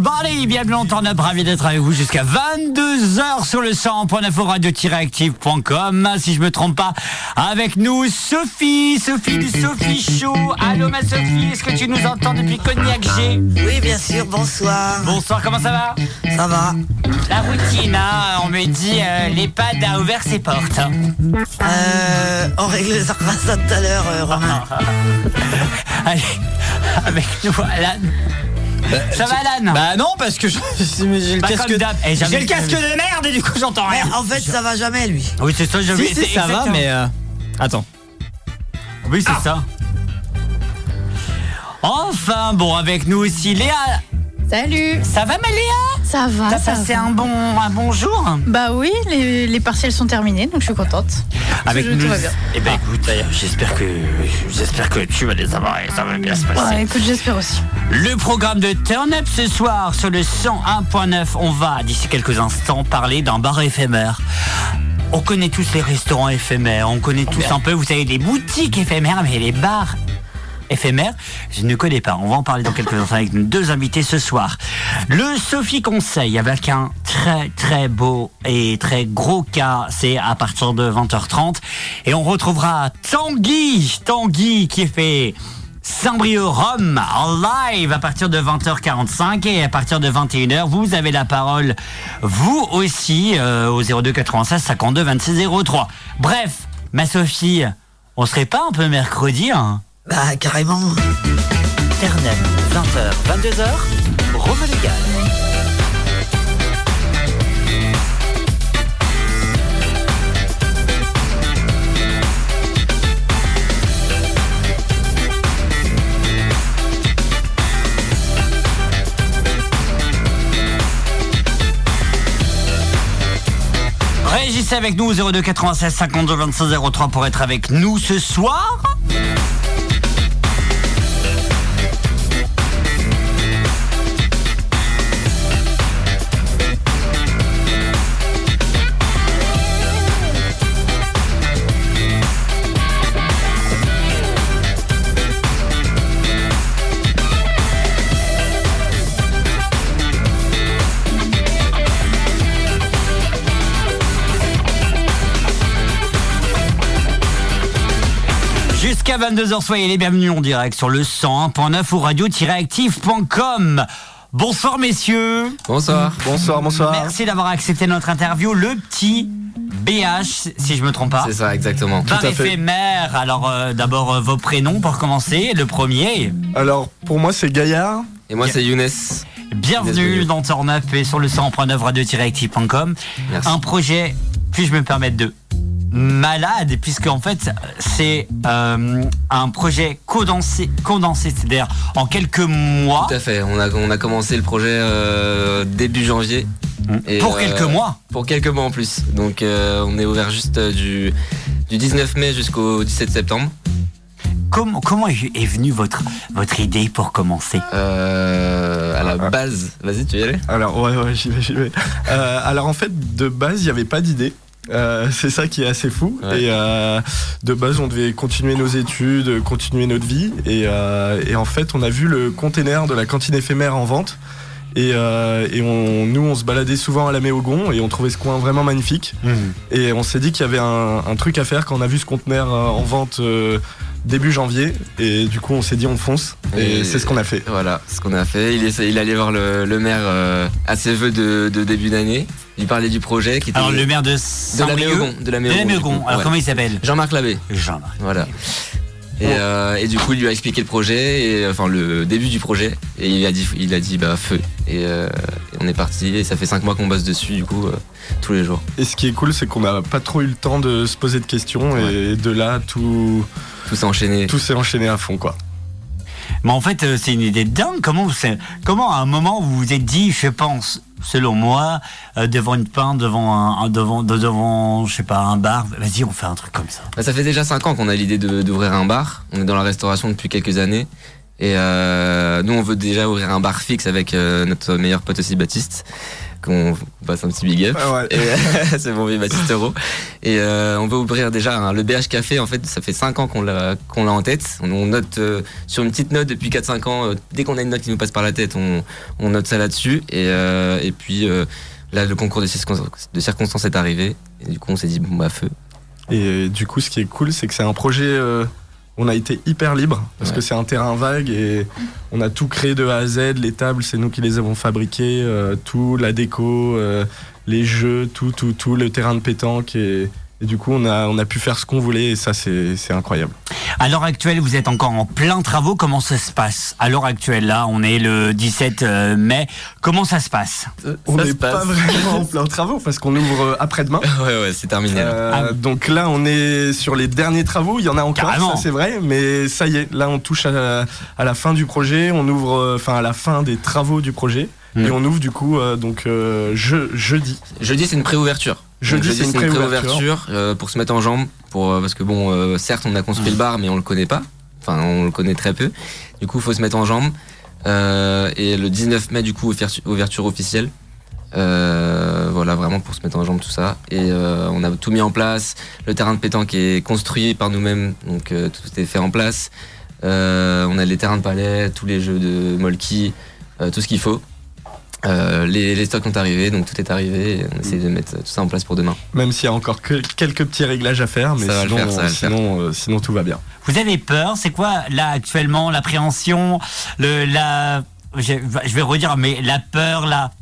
everybody, bienvenue en temps ravi d'être avec vous jusqu'à 22h sur le 100.9 radio-active.com. Si je me trompe pas, avec nous Sophie, Sophie du Sophie Show. Allô ma Sophie, est-ce que tu nous entends depuis Cognac G? Oui, bien sûr, bonsoir. Bonsoir, comment ça va? Ça va. La routine, hein, on me dit euh, l'EHPAD a ouvert ses portes. Euh, on réglera ça tout à l'heure, euh, Romain. Allez, avec nous, Alan. Ça va, Alan? Bah non, parce que je- j'ai le Bah, casque. Eh, jamais- j'ai le casque de merde et du coup j'entends rien. En fait, ça va jamais, lui. Oui, c'est ça, j'avais Si, si, ça va, mais euh, attends. Oui, c'est ça. Enfin, bon, avec nous aussi Léa. Salut Ça va, ma Léa Ça va, T'as ça passé va. un bon, un bon jour? Bah oui, les, les partiels sont terminés, donc je suis contente. Avec nous. va bien. Eh ben, écoute, j'espère que, j'espère que tu vas les avoir et ça va bien se passer. Ouais, écoute, j'espère aussi. Le programme de Turn Up ce soir sur le 101.9, on va d'ici quelques instants parler d'un bar éphémère. On connaît tous les restaurants éphémères, on connaît tous un peu, vous savez, les boutiques éphémères, mais les bars éphémères, je ne connais pas. On va en parler dans quelques instants avec nos deux invités ce soir. Le Sophie Conseil avec un très très beau et très gros cas, c'est à partir de 20h30. Et on retrouvera Tanguy, Tanguy qui fait Saint-Brieuc-Rome en live à partir de 20h45 et à partir de 21h, vous avez la parole, vous aussi, euh, au 02 96 52 26 03. Bref, ma Sophie, on serait pas un peu mercredi, hein? Bah, carrément. Internet, 20h, 22h, Rome légal. Réagissez avec nous au 02 96 52 26 03 pour être avec nous ce soir. Jusqu'à 22h, soyez les bienvenus en direct sur le 101.9 ou radio-active.com. Bonsoir messieurs. Bonsoir. Bonsoir, bonsoir. Merci d'avoir accepté notre interview. Le petit BH, si je me trompe pas. C'est ça, exactement. Tout à fait. éphémère. Alors euh, d'abord euh, vos prénoms pour commencer. Le premier. Alors, pour moi, c'est Gaillard. Et moi c'est Younes. Bienvenue dans Turn Up et sur le 100.9 radio-active.com. Un projet, puis-je me permettre de malade, puisque en fait c'est euh, un projet condensé, condensé c'est-à-dire en quelques mois. Tout à fait. On a, on a commencé le projet euh, début janvier. Et, Pour euh, quelques mois. Pour quelques mois en plus. Donc euh, on est ouvert juste euh, du, du 19 mai jusqu'au 17 septembre. Comment, comment est venue votre, votre idée pour commencer? Euh, à la Ah. base. Vas-y, tu y allais Alors, ouais, ouais, j'y vais, j'y vais. Euh, alors, en fait, de base, il n'y avait pas d'idée. Euh, c'est ça qui est assez fou. Ouais. Et euh, de base, on devait continuer nos études, continuer notre vie. Et, euh, et en fait, on a vu le container de la cantine éphémère en vente. Et, euh, et on, nous, on se baladait souvent à la Méogon et on trouvait ce coin vraiment magnifique. Et on s'est dit qu'il y avait un, un truc à faire quand on a vu ce conteneur en vente euh, début janvier. Et du coup, on s'est dit on fonce. Et, Et- c'est ce qu'on a fait. Voilà, ce qu'on a fait. Il, est, il allait voir le, le maire euh, à ses vœux de, de début d'année. Il parlait du projet qui était Alors le maire de de la Saint-Brieuc. Méogon. De la De la Méogon. Alors Ouais. comment il s'appelle? Jean-Marc Labbé. Jean-Marc. Voilà. Et, euh, et du coup, il lui a expliqué le projet, et, enfin le début du projet, et il a dit, il a dit bah feu. Et, euh, et on est parti, et ça fait cinq mois qu'on bosse dessus, du coup, euh, tous les jours. Et ce qui est cool, c'est qu'on n'a pas trop eu le temps de se poser de questions. Et de là, tout, Tout s'est enchaîné. tout s'est enchaîné à fond, quoi. Mais en fait, euh, c'est une idée de dingue. Comment, comment à un moment vous vous êtes dit, je pense, selon moi, euh, devant une pinte, devant un, devant, de- devant, je sais pas, un bar, vas-y, on fait un truc comme ça. Bah, ça fait déjà cinq ans qu'on a l'idée d'ouvrir un bar. On est dans la restauration depuis quelques années. Et euh, nous, on veut déjà ouvrir un bar fixe avec euh, notre meilleur pote aussi, Baptiste, qu'on passe un petit big up. Ah ouais. C'est bon, oui, Baptiste Euro. Et euh, on veut ouvrir déjà le BH Café. En fait, ça fait 5 ans qu'on l'a qu'on l'a en tête. On, on note euh, sur une petite note depuis 4-5 ans. euh, dès qu'on a une note qui nous passe par la tête, on, on note ça là-dessus. Et, et puis là, le concours de circonstances, de circonstances est arrivé. Et du coup, on s'est dit, bon, bah, feu. Et du coup, ce qui est cool, c'est que c'est un projet. On a été hyper libre parce Ouais. que c'est un terrain vague et on a tout créé de A à Z. Les tables, c'est nous qui les avons fabriquées, euh, tout, la déco, euh, les jeux, tout, tout, tout, le terrain de pétanque. Et, et du coup, on a, on a pu faire ce qu'on voulait et ça, c'est c'est incroyable. À l'heure actuelle, vous êtes encore en plein travaux. Comment ça se passe À l'heure actuelle, là, on est le 17 euh, mai. Comment ça se passe? On Ça n'est se passe. pas vraiment en plein travaux parce qu'on ouvre euh, après-demain. ouais, ouais, c'est terminé. Euh, Ah. Donc là, on est sur les derniers travaux. Il y en a encore, Carrément. ça c'est vrai, mais ça y est. Là, on touche à, à la fin du projet. On ouvre, euh, enfin à la fin des travaux du projet, Mm. et on ouvre du coup euh, donc euh, je, jeudi. Jeudi, c'est une préouverture. Jeudi, Donc, c'est une préouverture. euh, pour se mettre en jambe, pour euh, parce que bon, euh, certes, on a construit le bar, mais on le connaît pas. Enfin, on le connaît très peu. Du coup, il faut se mettre en jambe. Euh, et le 19 mai, du coup, ouverture, officielle. Euh, voilà, vraiment pour se mettre en jambe tout ça. Et euh, on a tout mis en place. Le terrain de pétanque est construit par nous-mêmes, donc euh, tout est fait en place. Euh, on a les terrains de palais, tous les jeux de molki, euh, tout ce qu'il faut. Euh, les, les stocks sont arrivés, donc tout est arrivé. Et on essaie de mettre tout ça en place pour demain. Même s'il y a encore que quelques petits réglages à faire, mais sinon, faire, euh, sinon tout va bien. Vous avez peur? C'est quoi, là, actuellement, l'appréhension le, la... Je je vais redire, mais la peur, la,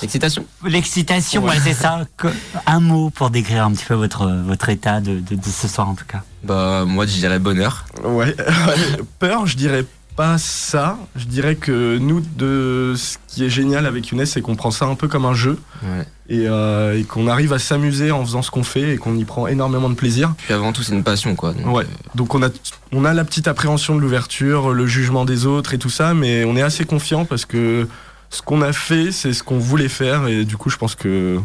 Excitation. l'excitation, ouais, c'est ça. Un mot pour décrire un petit peu votre, votre état de, de, de ce soir, en tout cas. Bah moi je dirais bonheur. Ouais. Peur, je dirais pas ça. Je dirais que nous, de ce qui est génial avec Younes, c'est qu'on prend ça un peu comme un jeu Ouais. et, euh, et qu'on arrive à s'amuser en faisant ce qu'on fait et qu'on y prend énormément de plaisir. Puis avant tout c'est une passion quoi. Donc, Ouais. euh, Donc on a, on a la petite appréhension de l'ouverture, le jugement des autres et tout ça, mais on est assez confiant parce que ce qu'on a fait, c'est ce qu'on voulait faire et du coup, je pense que,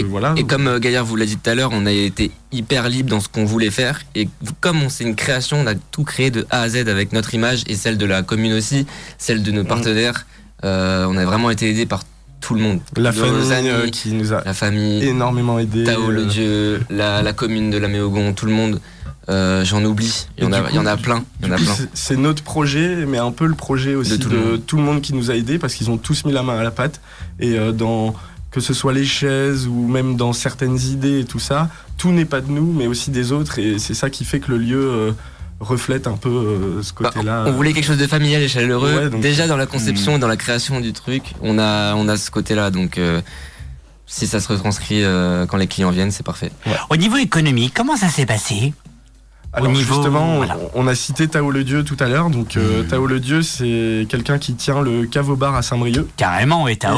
que voilà. Et comme euh, Gaillard vous l'a dit tout à l'heure, on a été hyper libre dans ce qu'on voulait faire. Et comme on c'est une création, on a tout créé de A à Z avec notre image et celle de la commune aussi, celle de nos partenaires. Euh, on a vraiment été aidés par tout le monde. la famille amis, euh, qui nous a la famille, énormément aidé. Tao le dieu, la, la commune de la Méogon, tout le monde. Euh, J'en oublie. Il y, Et en a, coup, il y en a plein. C'est- notre projet, mais un peu le projet aussi de tout tout, le le monde. monde qui nous a aidés parce qu'ils ont tous mis la main à la pâte. Et dans que ce soit les chaises ou même dans certaines idées et tout ça, tout n'est pas de nous, mais aussi des autres. Et c'est ça qui fait que le lieu euh, reflète un peu euh, ce Bah, côté-là. on voulait quelque chose de familial et chaleureux. Ouais, donc- Déjà dans la conception et dans la création du truc, on a, on a ce côté-là. Donc euh, si ça se retranscrit euh, quand les clients viennent, c'est parfait. Au niveau économique, comment ça s'est passé? Alors au niveau- justement, on- voilà. on a cité Tao le Dieu tout à l'heure. Donc euh, Mhm. Tao le Dieu, c'est quelqu'un qui tient le caveau bar à Saint-Brieuc. Carrément, et Tao.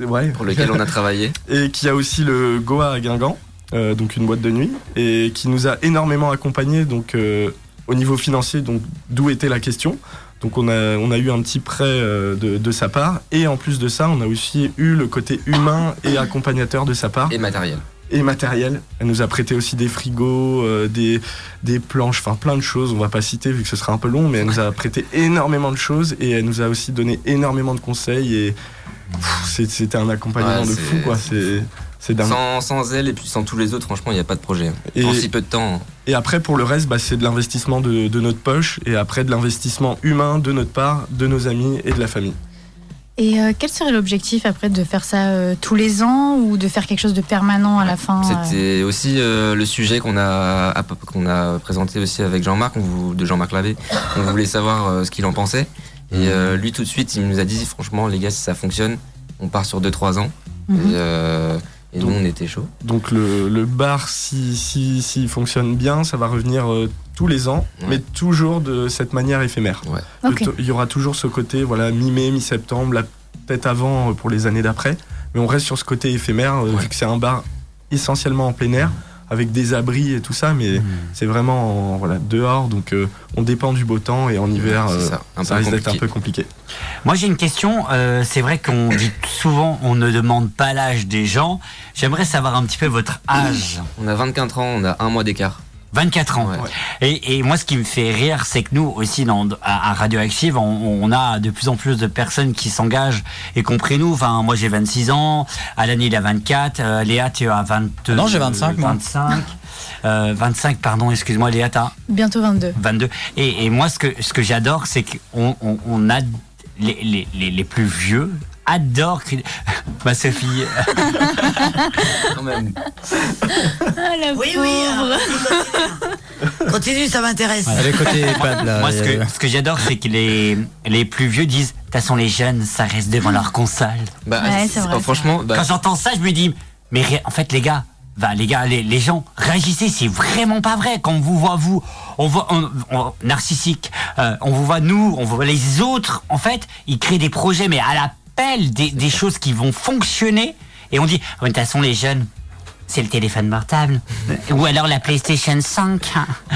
Et- ouais. Pour lequel on a travaillé. et qui a aussi le Goa à Guingamp, euh, donc une boîte de nuit, et qui nous a énormément accompagnés donc euh, au niveau financier, donc d'où était la question. Donc on a, on a eu un petit prêt de, de sa part, et en plus de ça, on a aussi eu le côté humain et accompagnateur de sa part, Et matériel. Et matériel. Elle nous a prêté aussi des frigos, euh, des, des planches, enfin plein de choses, on va pas citer vu que ce sera un peu long, mais elle nous a prêté énormément de choses, et elle nous a aussi donné énormément de conseils, et c'était un accompagnement Ouais, de fou, quoi. C'est c'est dingue. Sans, sans elle et puis sans tous les autres, franchement, il n'y a pas de projet. Et- En si peu de temps. Et après, pour le reste, bah, c'est de l'investissement de, de notre poche et après de l'investissement humain de notre part, de nos amis et de la famille. Et euh, quel serait l'objectif après de faire ça euh, tous les ans ou de faire quelque chose de permanent à la fin euh C'était aussi euh, le sujet qu'on a, qu'on a présenté aussi avec Jean-Marc, de Jean-Marc Lavé. On voulait savoir euh, ce qu'il en pensait. Et euh, lui, tout de suite, il nous a dit franchement, les gars, si ça fonctionne, on part sur 2-3 ans. Mhm. Et, et nous, Donc- on était chaud. Donc le, le bar, s'il si, s'il fonctionne bien, ça va revenir euh, tous les ans, Ouais. mais toujours de cette manière éphémère. Il y aura toujours ce côté, voilà, mi-mai, mi-septembre, la- peut-être avant euh, pour les années d'après, mais on reste sur ce côté éphémère, euh, Ouais. vu que c'est un bar essentiellement en plein air, avec des abris et tout ça, mais c'est vraiment en- voilà, dehors, donc euh, on dépend du beau temps et en hiver, euh, ça, un ça risque d'être un peu compliqué. Moi j'ai une question, euh, c'est vrai qu'on dit souvent on ne demande pas l'âge des gens. J'aimerais savoir un petit peu votre âge. On a 24 ans, on a un mois d'écart. 24 ans. Ouais. Et, et moi, ce qui me fait rire, c'est que nous aussi, dans, à, à Radioactive, on, on a de plus en plus de personnes qui s'engagent, y compris nous. Enfin, moi, j'ai 26 ans, Alan, il a 24, euh, Léa, tu as 22. Non, j'ai 25, moi. 25. Euh, 25, pardon, excuse-moi, Léa, t'as Bientôt 22. 22. Et, et moi, ce que, ce que j'adore, c'est qu'on on, on a les, les, les, les plus vieux adorent crier- ma Sophie. Quand même. Ah, la Oui, oui. pauvre. alors, Continue, ça m'intéresse. Ouais, le côté pad là. Moi, ce que, ce que j'adore, c'est que les, les plus vieux disent, de toute façon, les jeunes, ça reste devant leur console. Bah, Ouais, c'est- c'est vrai, c'est franchement, bah, Quand j'entends ça, je me dis, mais ré- en fait, les gars, va, les gars, les, les gens, réagissez, c'est vraiment pas vrai. Quand on vous voit, vous, on voit, on, on- narcissique, euh, on vous voit nous, on voit les autres, en fait, ils créent des projets, mais à des, des choses qui vont fonctionner, et on dit, Ah, mais de toute façon, les jeunes, c'est le téléphone portable, ou alors la PlayStation 5,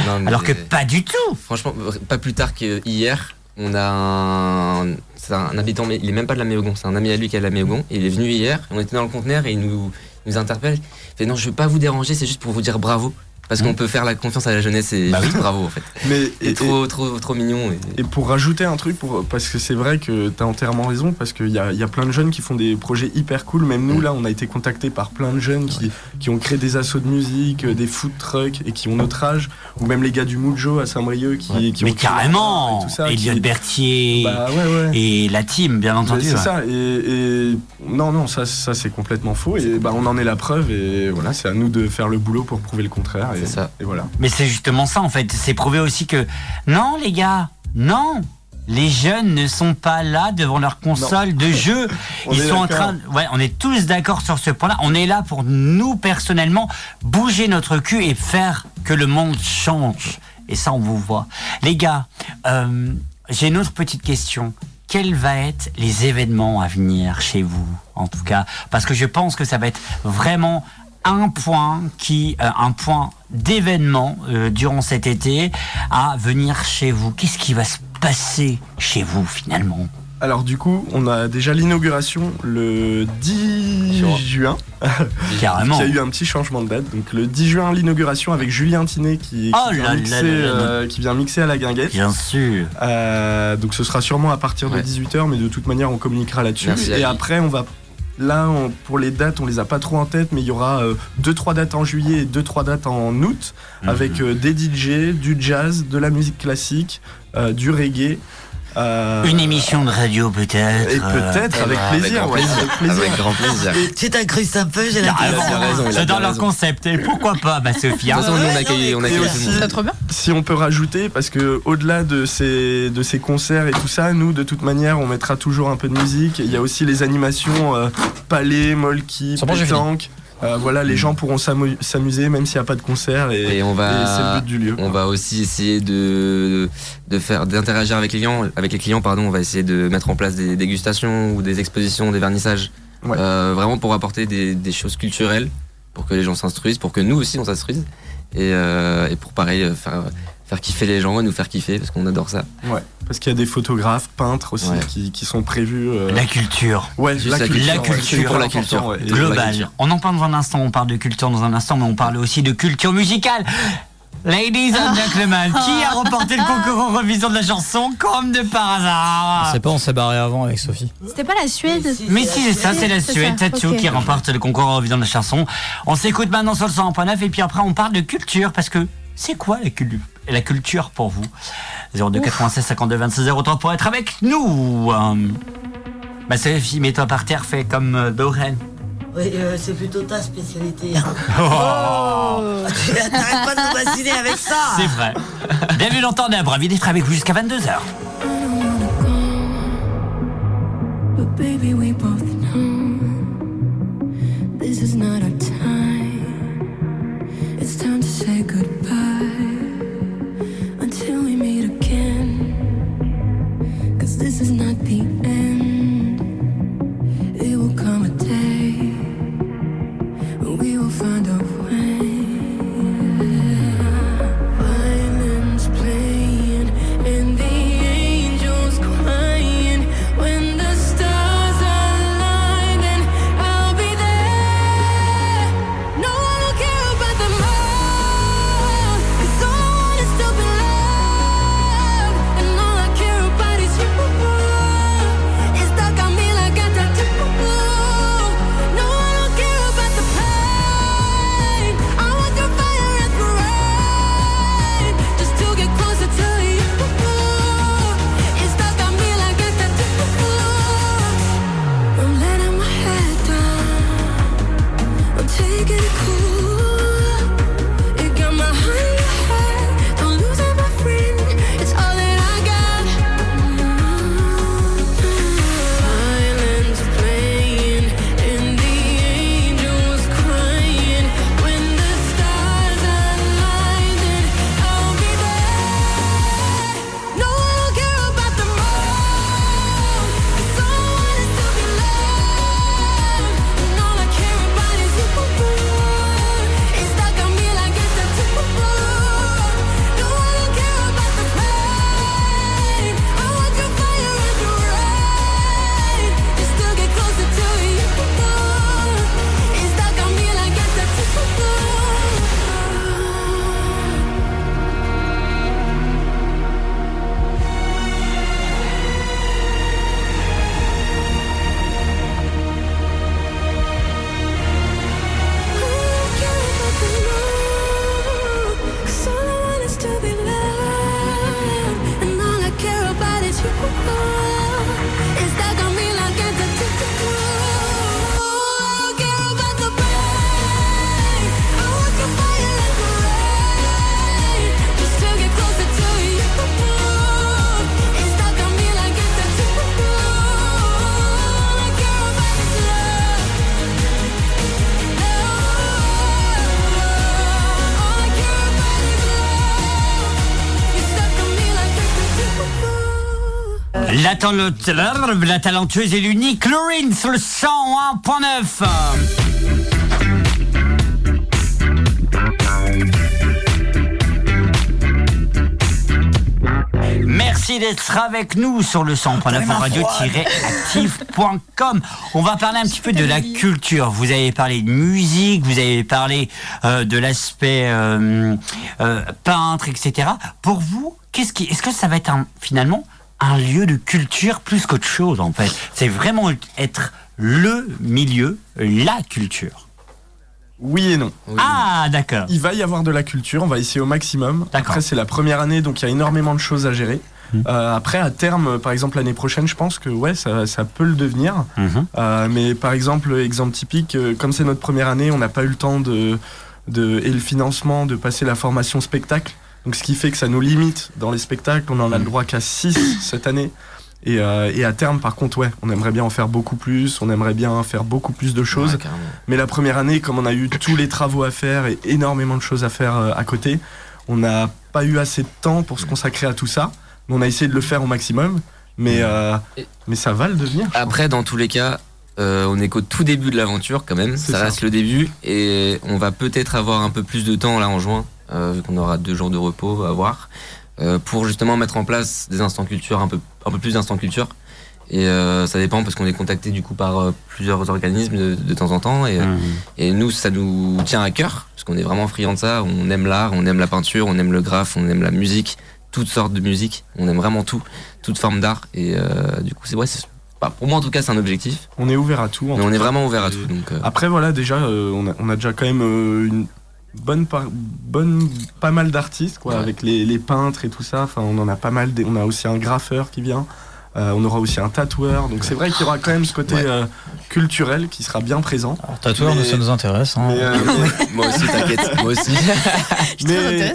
non, mais- alors que pas du tout. Franchement, pas plus tard qu'hier, on a un, habitant, mais il est même pas de la Méogon, c'est un ami à lui qui est de la Méogon. Il est venu hier, on était dans le conteneur et il nous, il nous interpelle. Il fait non, je veux pas vous déranger, c'est juste pour vous dire bravo. Parce qu'on peut faire la confiance à la jeunesse et Bah oui. juste bravo en fait. Mais est trop, trop, trop mignon. Et... Et pour rajouter un truc, pour, parce que c'est vrai que tu as entièrement raison, parce qu'il y a, il y a plein de jeunes qui font des projets hyper cool. Même nous, là, on a été contactés par plein de jeunes qui, qui ont créé des assos de musique, euh, des food trucks et qui ont notre âge. Ou même les gars du Mujo à Saint-Brieuc qui, qui Mais ont créé carrément, et tout ça. Elliot qui- Berthier Bah ouais, ouais. et la team, bien entendu. c'est ouais. ça, et, et- non, non, ça, ça c'est complètement faux, et bah, on en est la preuve, et voilà, c'est à nous de faire le boulot pour prouver le contraire, et, C'est ça. et voilà. Mais c'est justement ça en fait. C'est prouver aussi que non les gars, non. Les jeunes ne sont pas là devant leur console de jeu. On Ils est sont en train. de- Ouais, on est tous d'accord sur ce point-là. On est là pour nous personnellement bouger notre cul et faire que le monde change. Et ça, on vous voit. Les gars, euh, j'ai une autre petite question. Quels vont être les événements à venir chez vous, en tout cas? Parce que je pense que ça va être vraiment un point qui, euh, un point d'événement euh, durant cet été à venir chez vous. Qu'est-ce qui va se passer chez vous finalement? Alors du coup, on a déjà l'inauguration le 10 Sur- juin, Carrément. qui a eu un petit changement de date, donc le 10 juin, l'inauguration avec Julien Tinet qui, qui Oh vient là mixer, là là là. euh, qui vient mixer à la guinguette. Bien sûr. Euh, donc ce sera sûrement à partir de Ouais. 18h, mais de toute manière on communiquera là-dessus. Merci Et après on va... Là, on- pour les dates, on les a pas trop en tête, mais il y aura 2-3 dates en juillet et 2-3 dates en août, Mhm. avec euh, des DJ, du jazz, de la musique classique, euh, du reggae. Euh, Une émission de radio peut-être. Et euh, peut-être, Eh avec plaisir. Avec ouais, grand plaisir. avec plaisir. Avec grand plaisir. De Tu t'incrustes un peu, j'ai l'impression. Il a raison, il a C'est dans leur concept. Et pourquoi pas, toute façon, nous, on accueille, on accueille tout aussi- trop bien. Si on peut rajouter, parce que au-delà de ces, de ces concerts et tout ça, nous, de toute manière, on mettra toujours un peu de musique. Il y a aussi les animations euh, palais, molki, pétanque. Euh, voilà, les gens pourront s'amu- s'amuser même s'il n'y a pas de concert et, Et on et c'est le va, but du lieu. on va aussi essayer de, de faire, d'interagir avec les clients. Avec les clients, pardon, on va essayer de mettre en place des dégustations ou des expositions, des vernissages. Ouais. Euh, vraiment pour apporter des, des choses culturelles, pour que les gens s'instruisent, pour que nous aussi on s'instruise. Et, euh, et pour pareil, faire, faire kiffer les gens et nous faire kiffer, parce qu'on adore ça. Ouais, parce qu'il y a des photographes, peintres aussi Ouais. qui, qui sont prévus. euh, La culture. ouais, Juste la culture, la culture. Pour la culture. ouais. Pour la global. culture. On en parle dans un instant, on parle de culture dans un instant, mais on parle aussi de culture musicale. Ladies and gentlemen, qui a remporté le concours Eurovision de la chanson comme de par On hasard sait pas, on s'est barré avant avec Sophie. C'était pas la Suède Mais si, c'est ça, c'est la Suède, ça, Tattoo, ok. qui remporte le concours Eurovision de la chanson. On s'écoute maintenant sur le 100.9 et puis après on parle de culture parce que c'est quoi la, cul- la culture pour vous 02 96 52 26 03 pour être avec nous. Euh, Bah Sophie, mets-toi par terre, fais comme euh, Doreen. Oui, euh, c'est plutôt ta spécialité. hein. Oh, Tu T'arrêtes pas de nous bassiner avec ça. c'est vrai. Bienvenue dans Tandem, ravi d'être avec vous jusqu'à 22h. But baby, we both know this is not our time. It's time to say goodbye this is not the end. La, tal- la talentueuse et l'unique Lorine sur le 101.9. Merci d'être avec nous sur le 100.9 radio-active.com. On va parler un petit peu de la culture. Vous avez parlé de musique, vous avez parlé euh, de l'aspect euh, euh, peintre, etc. Pour vous, qu'est-ce qui, est-ce que ça va être un- finalement un lieu de culture plus qu'autre chose en fait C'est vraiment être le milieu, la culture. Oui et non. Oui. Ah, d'accord. Il va y avoir de la culture, on va essayer au maximum. D'accord. Après, c'est la première année, donc il y a énormément de choses à gérer. Mhm. Euh, après, à terme, par exemple l'année prochaine, je pense que ouais, ça, ça peut le devenir. Mhm. Euh, mais par exemple, exemple typique, euh, comme c'est notre première année, on n'a pas eu le temps de, de, et le financement de passer la formation spectacle. Donc ce qui fait que ça nous limite dans les spectacles. On en a le droit qu'à 6 cette année. Et, euh, et à terme, par contre, ouais, on aimerait bien en faire beaucoup plus. On aimerait bien faire beaucoup plus de choses. Ouais. Mais la première année, comme on a eu tous les travaux à faire et énormément de choses à faire euh, à côté, on n'a pas eu assez de temps pour se consacrer à tout ça. Mais on a essayé de le faire au maximum. Mais, euh, Et- mais ça va le devenir. Après, dans tous les cas, euh, on est qu'au tout début de l'aventure quand même. Ça, ça. reste le début et on va peut-être avoir un peu plus de temps là en juin, euh, vu qu'on aura deux jours de repos à avoir, euh, pour justement mettre en place des instants culture, un peu, un peu plus d'instants culture. Et euh, ça dépend parce qu'on est contacté du coup par euh, plusieurs organismes de, de temps en temps. Et, Mhm. et nous, ça nous tient à cœur parce qu'on est vraiment friands de ça. On aime l'art, on aime la peinture, on aime le graphe, on aime la musique, toutes sortes de musique. On aime vraiment tout, toute forme d'art. Et euh, du coup, c'est ouais, bah, pour moi en tout cas, c'est un objectif. On est ouvert à tout. en Mais tout on est vraiment ouvert à tout. Donc, euh, Après, voilà, déjà, euh, on, a, on a déjà quand même euh, une bonne, par- bonne pas mal d'artistes, quoi, Ouais. avec les, les peintres et tout ça. Enfin, on en a pas mal. on a aussi un graffeur qui vient. Euh, on aura aussi un tatoueur. Donc, c'est vrai qu'il y aura quand même ce côté Ouais. euh, culturel qui sera bien présent. Alors, tatoueur, Mais- nous, ça nous intéresse. hein. Mais, euh, moi aussi, t'inquiète, moi aussi. Je mais-.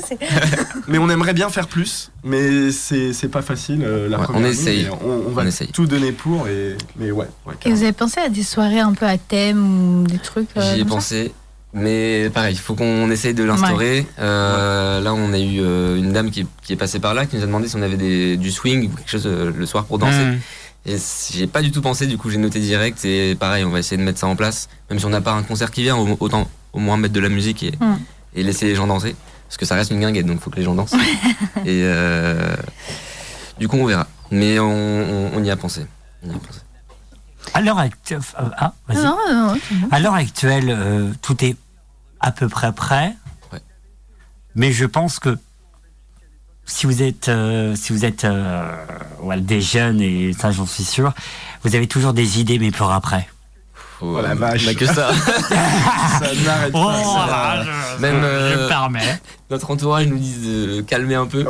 Mais on aimerait bien faire plus, mais c'est c'est pas facile euh, la Ouais, première on année, essaye. On, on va On essaye. tout donner pour, et, mais ouais. ouais, Et carrément. vous avez pensé à des soirées un peu à thème ou des trucs euh, J'y ai ça pensé. Mais pareil, il faut qu'on essaye de l'instaurer. Euh, Là, on a eu euh, une dame qui, est- qui est passée par là, qui nous a demandé si on avait des, du swing ou quelque chose euh, le soir pour danser. Mhm. Et j'ai pas du tout pensé, du coup j'ai noté direct. Et pareil, on va essayer de mettre ça en place. Même si on n'a pas un concert qui vient, au- autant au moins mettre de la musique et, Mm. et laisser les gens danser. Parce que ça reste une guinguette, donc faut que les gens dansent. et euh, du coup, on verra. Mais on, on- on y a pensé. On y a pensé. À l'heure actuelle, ah, vas-y. Non, non, non, c'est bon. À l'heure actuelle, euh, tout est à peu près prêt. Ouais. Mais je pense que si vous êtes, euh, si vous êtes euh, voilà, des jeunes, et ça j'en suis sûr, vous avez toujours des idées, mais pour après. Faut- Oh la vache. On a que ça. Ça n'arrête Oh, pas. ça. je, Même, je euh, me permets. Notre entourage nous dit de calmer un peu.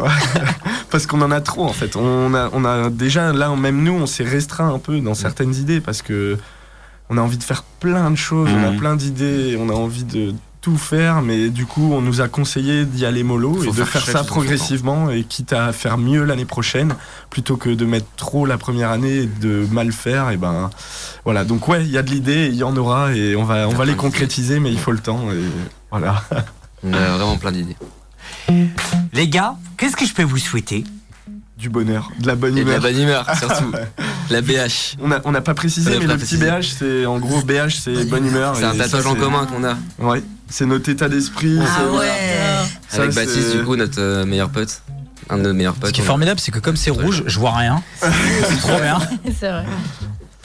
Parce qu'on en a trop en fait. On a, on a déjà là, même nous, on s'est restreint un peu dans certaines idées parce que on a envie de faire plein de choses, on a Mhm. plein d'idées, on a envie de tout faire, mais du coup, on nous a conseillé d'y aller mollo et de faire ça progressivement et quitte à faire mieux l'année prochaine plutôt que de mettre trop la première année et de mal faire. Et ben voilà. Donc ouais, il y a de l'idée, il y en aura et on va, on va les concrétiser, mais il faut le temps et voilà. On a vraiment plein d'idées. Les gars, qu'est-ce que je peux vous souhaiter? Du bonheur, de la bonne Et de la humeur. bonne humeur, surtout. La BH. On n'a on n'a pas précisé, On a mais pas le petit. BH, c'est en gros BH, c'est bonne humeur. C'est un tatouage en commun qu'on a. Ouais, c'est notre état d'esprit. Ah c'est- ouais. Ça, Avec c'est- Baptiste, du coup, notre euh, meilleur pote. Un de nos meilleurs potes. Ce qui est On- formidable, c'est que comme c'est rouge, je vois rien. C'est trop bien. C'est vrai.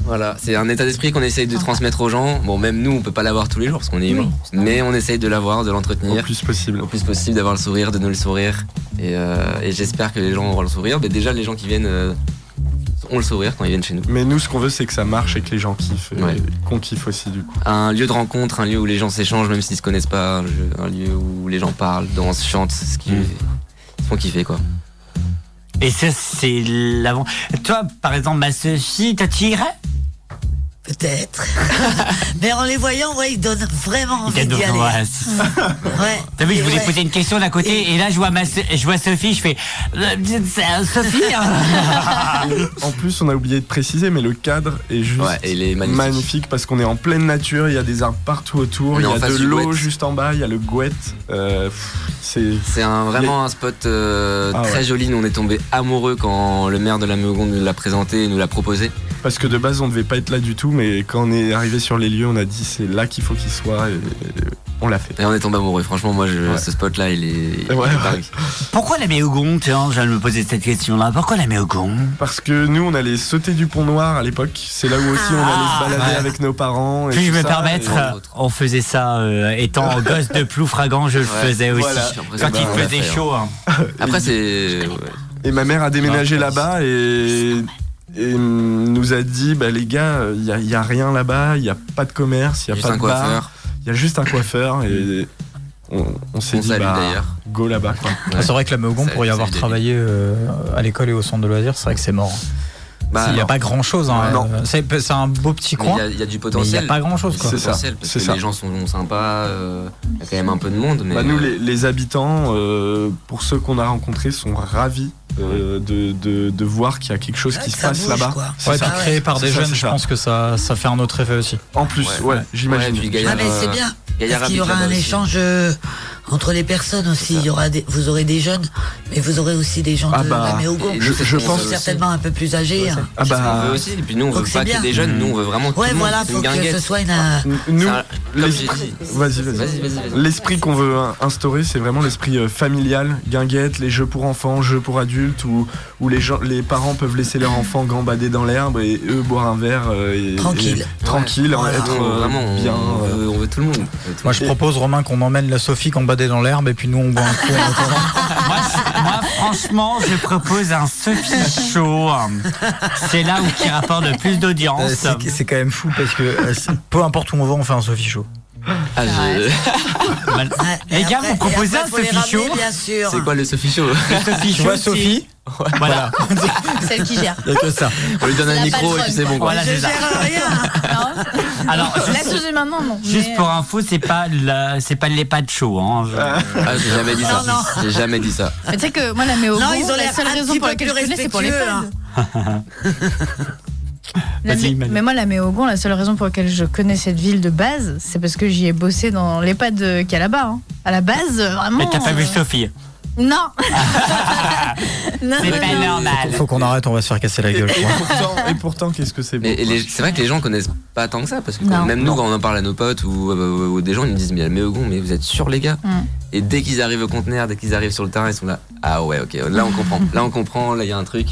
Voilà, c'est un état d'esprit qu'on essaye de transmettre aux gens. Bon, même nous, on peut pas l'avoir tous les jours parce qu'on est humain. Mais on essaye de l'avoir, de Au l'entretenir. plus possible. Au plus possible, d'avoir le sourire, de nous le sourire. Et, euh, et j'espère que les gens auront le sourire. Mais déjà, les gens qui viennent euh, ont le sourire quand ils viennent chez nous. Mais nous, ce qu'on veut, c'est que ça marche et que les gens kiffent. Ouais. Qu'on kiffe aussi, du coup. Un lieu de rencontre, un lieu où les gens s'échangent même s'ils se connaissent pas. Un lieu, où les gens parlent, dansent, chantent. Ce qui Mm. ils font kiffer, quoi. Et ça, c'est l'avant. Toi, par exemple, ma Sophie, toi, tu irais? Peut-être. Mais en les voyant, ouais, ils donnent vraiment envie d'y aller. ouais. T'as vu, je voulais ouais. poser une question d'à côté, et là, je vois, ma, je vois Sophie, je fais. euh, euh, Sophie hein. En plus, on a oublié de préciser, mais le cadre est juste Ouais, et il est magnifique. parce qu'on est en pleine nature, il y a des arbres partout autour, il y a de l'eau juste en bas, il y a le Gouette. euh, c'est C'est un, vraiment un spot euh, Ah très ouais. joli. Nous, on est tombé amoureux quand le maire de la Méogonde nous l'a présenté et nous l'a proposé. Parce que de base on devait pas être là du tout, mais quand on est arrivé sur les lieux, on a dit c'est là qu'il faut qu'il soit et, et on l'a fait. Et on est tombé amoureux. Franchement, moi, je- Ouais. ce spot-là, il est, il est Ouais. Pourquoi la Méogon Tiens, je viens de me poser cette question-là. Pourquoi la Méogon Parce que nous on allait sauter du pont noir à l'époque, c'est là où aussi on allait se balader Ouais. avec nos parents. et Puis je tout me ça, permettre, et- on faisait ça euh, étant gosse de Ploufragan, je le faisais aussi. voilà. Quand il faisait fait, hein. chaud. hein. Après, c'est. Et ma mère a déménagé Ah, là-bas et, et nous a dit bah les gars, il y a, y a rien là-bas, il y a pas de commerce, il y a Juste pas de bar, il y a juste un coiffeur et on, on s'est dit bah d'ailleurs. go là-bas. Ah, C'est vrai que la Meogon, Ça- pour y avoir travaillé euh, à l'école et au centre de loisirs, c'est vrai que c'est mort. Bah, Il n'y a pas grand chose. Hein. Non. Euh, C'est c'est un beau petit Mais coin, il y a- il y, a du mais il n'y potentiel. a pas grand chose. Quoi. Du C'est ça, potentiel, parce c'est que ça. les gens sont sympas. euh, Il y a quand même un peu de monde. Mais Bah, nous euh, les, les habitants, euh, pour ceux qu'on a rencontrés, sont ravis euh, de, de, de voir qu'il y a quelque chose Ouais, qui se passe là-bas. quoi. C'est Ouais, ça. puis créé par C'est des ça, jeunes, c'est je ça. pense que ça, ça fait un autre effet aussi. En plus, Ouais, ouais, ouais. j'imagine. Ouais, Ah, mais c'est euh, bien. Gaillard Parce qu'il y aura un échange euh, entre les personnes aussi. Il y aura des, vous aurez des jeunes, mais vous aurez aussi des gens Ah de bah, la nous, je- je pense- aussi. certainement un peu plus âgés. hein. Ah bah, veut aussi. Et puis nous, on Donc veut pas bien. que des jeunes. Nous, on veut vraiment tout Ouais, monde. voilà, pour une que ce soit une. nous, un- Comme j'ai l'esprit-. Vas-y, vas-y. Vas-y, vas-y, vas-y. L'esprit qu'on veut in- instaurer, c'est vraiment l'esprit euh, familial, guinguette, les jeux pour enfants, jeux pour adultes, où, où les, gens, les parents peuvent laisser leur enfant gambader dans l'herbe et eux boire un verre euh, et, Tranquille. et- tranquille, être Nous, euh, vraiment, bien. on euh, veut, on veut tout le monde. Tout Moi, je propose, Romain, qu'on emmène la Sophie gambader dans l'herbe et puis nous, on boit un coup en moi, moi, franchement, je propose un Sophie Show. C'est là où qui rapporte le plus Euh, d'audience. C'est c'est quand même fou parce que euh, peu importe où on va, on fait un Sophie Show. Ah, je- Ouais, Les et gars, vous proposez un les sûr. C'est quoi le Sophie Show Sophie Tu vois, c'est- Sophie Voilà. Celle qui gère. Il que ça. On lui donne un micro et puis c'est bon. Voilà, Je c'est ça. gère rien. Alors, juste, maintenant, non. juste pour info, c'est pas la- c'est pas les pas de show. Hein. Je- Ah, j'ai jamais dit ça. Non, non. J'ai jamais dit ça. mais tu sais que moi, la ont la seule raison pour laquelle je c'est pour les respectueux, fans. La mais moi, la Méogon, la seule raison pour laquelle je connais cette ville de base, c'est parce que j'y ai bossé dans l'EHPAD qu'il y a là-bas. hein. À la base, euh, vraiment. Mais t'as pas vu euh, Sophie Non Non, C'est non, pas non. normal. Faut qu'on arrête, on va se faire casser la gueule. Et pourtant, et pourtant, qu'est-ce que c'est les- c'est vrai que les gens connaissent pas tant que ça parce que quand- même nous Non. quand on en parle à nos potes ou, euh, ou des gens ils me disent mais mais Ogon mais vous êtes sûrs les gars Mm. et dès qu'ils arrivent au conteneur dès qu'ils arrivent sur le terrain ils sont là ah ouais ok là on comprend là on comprend là il y a un truc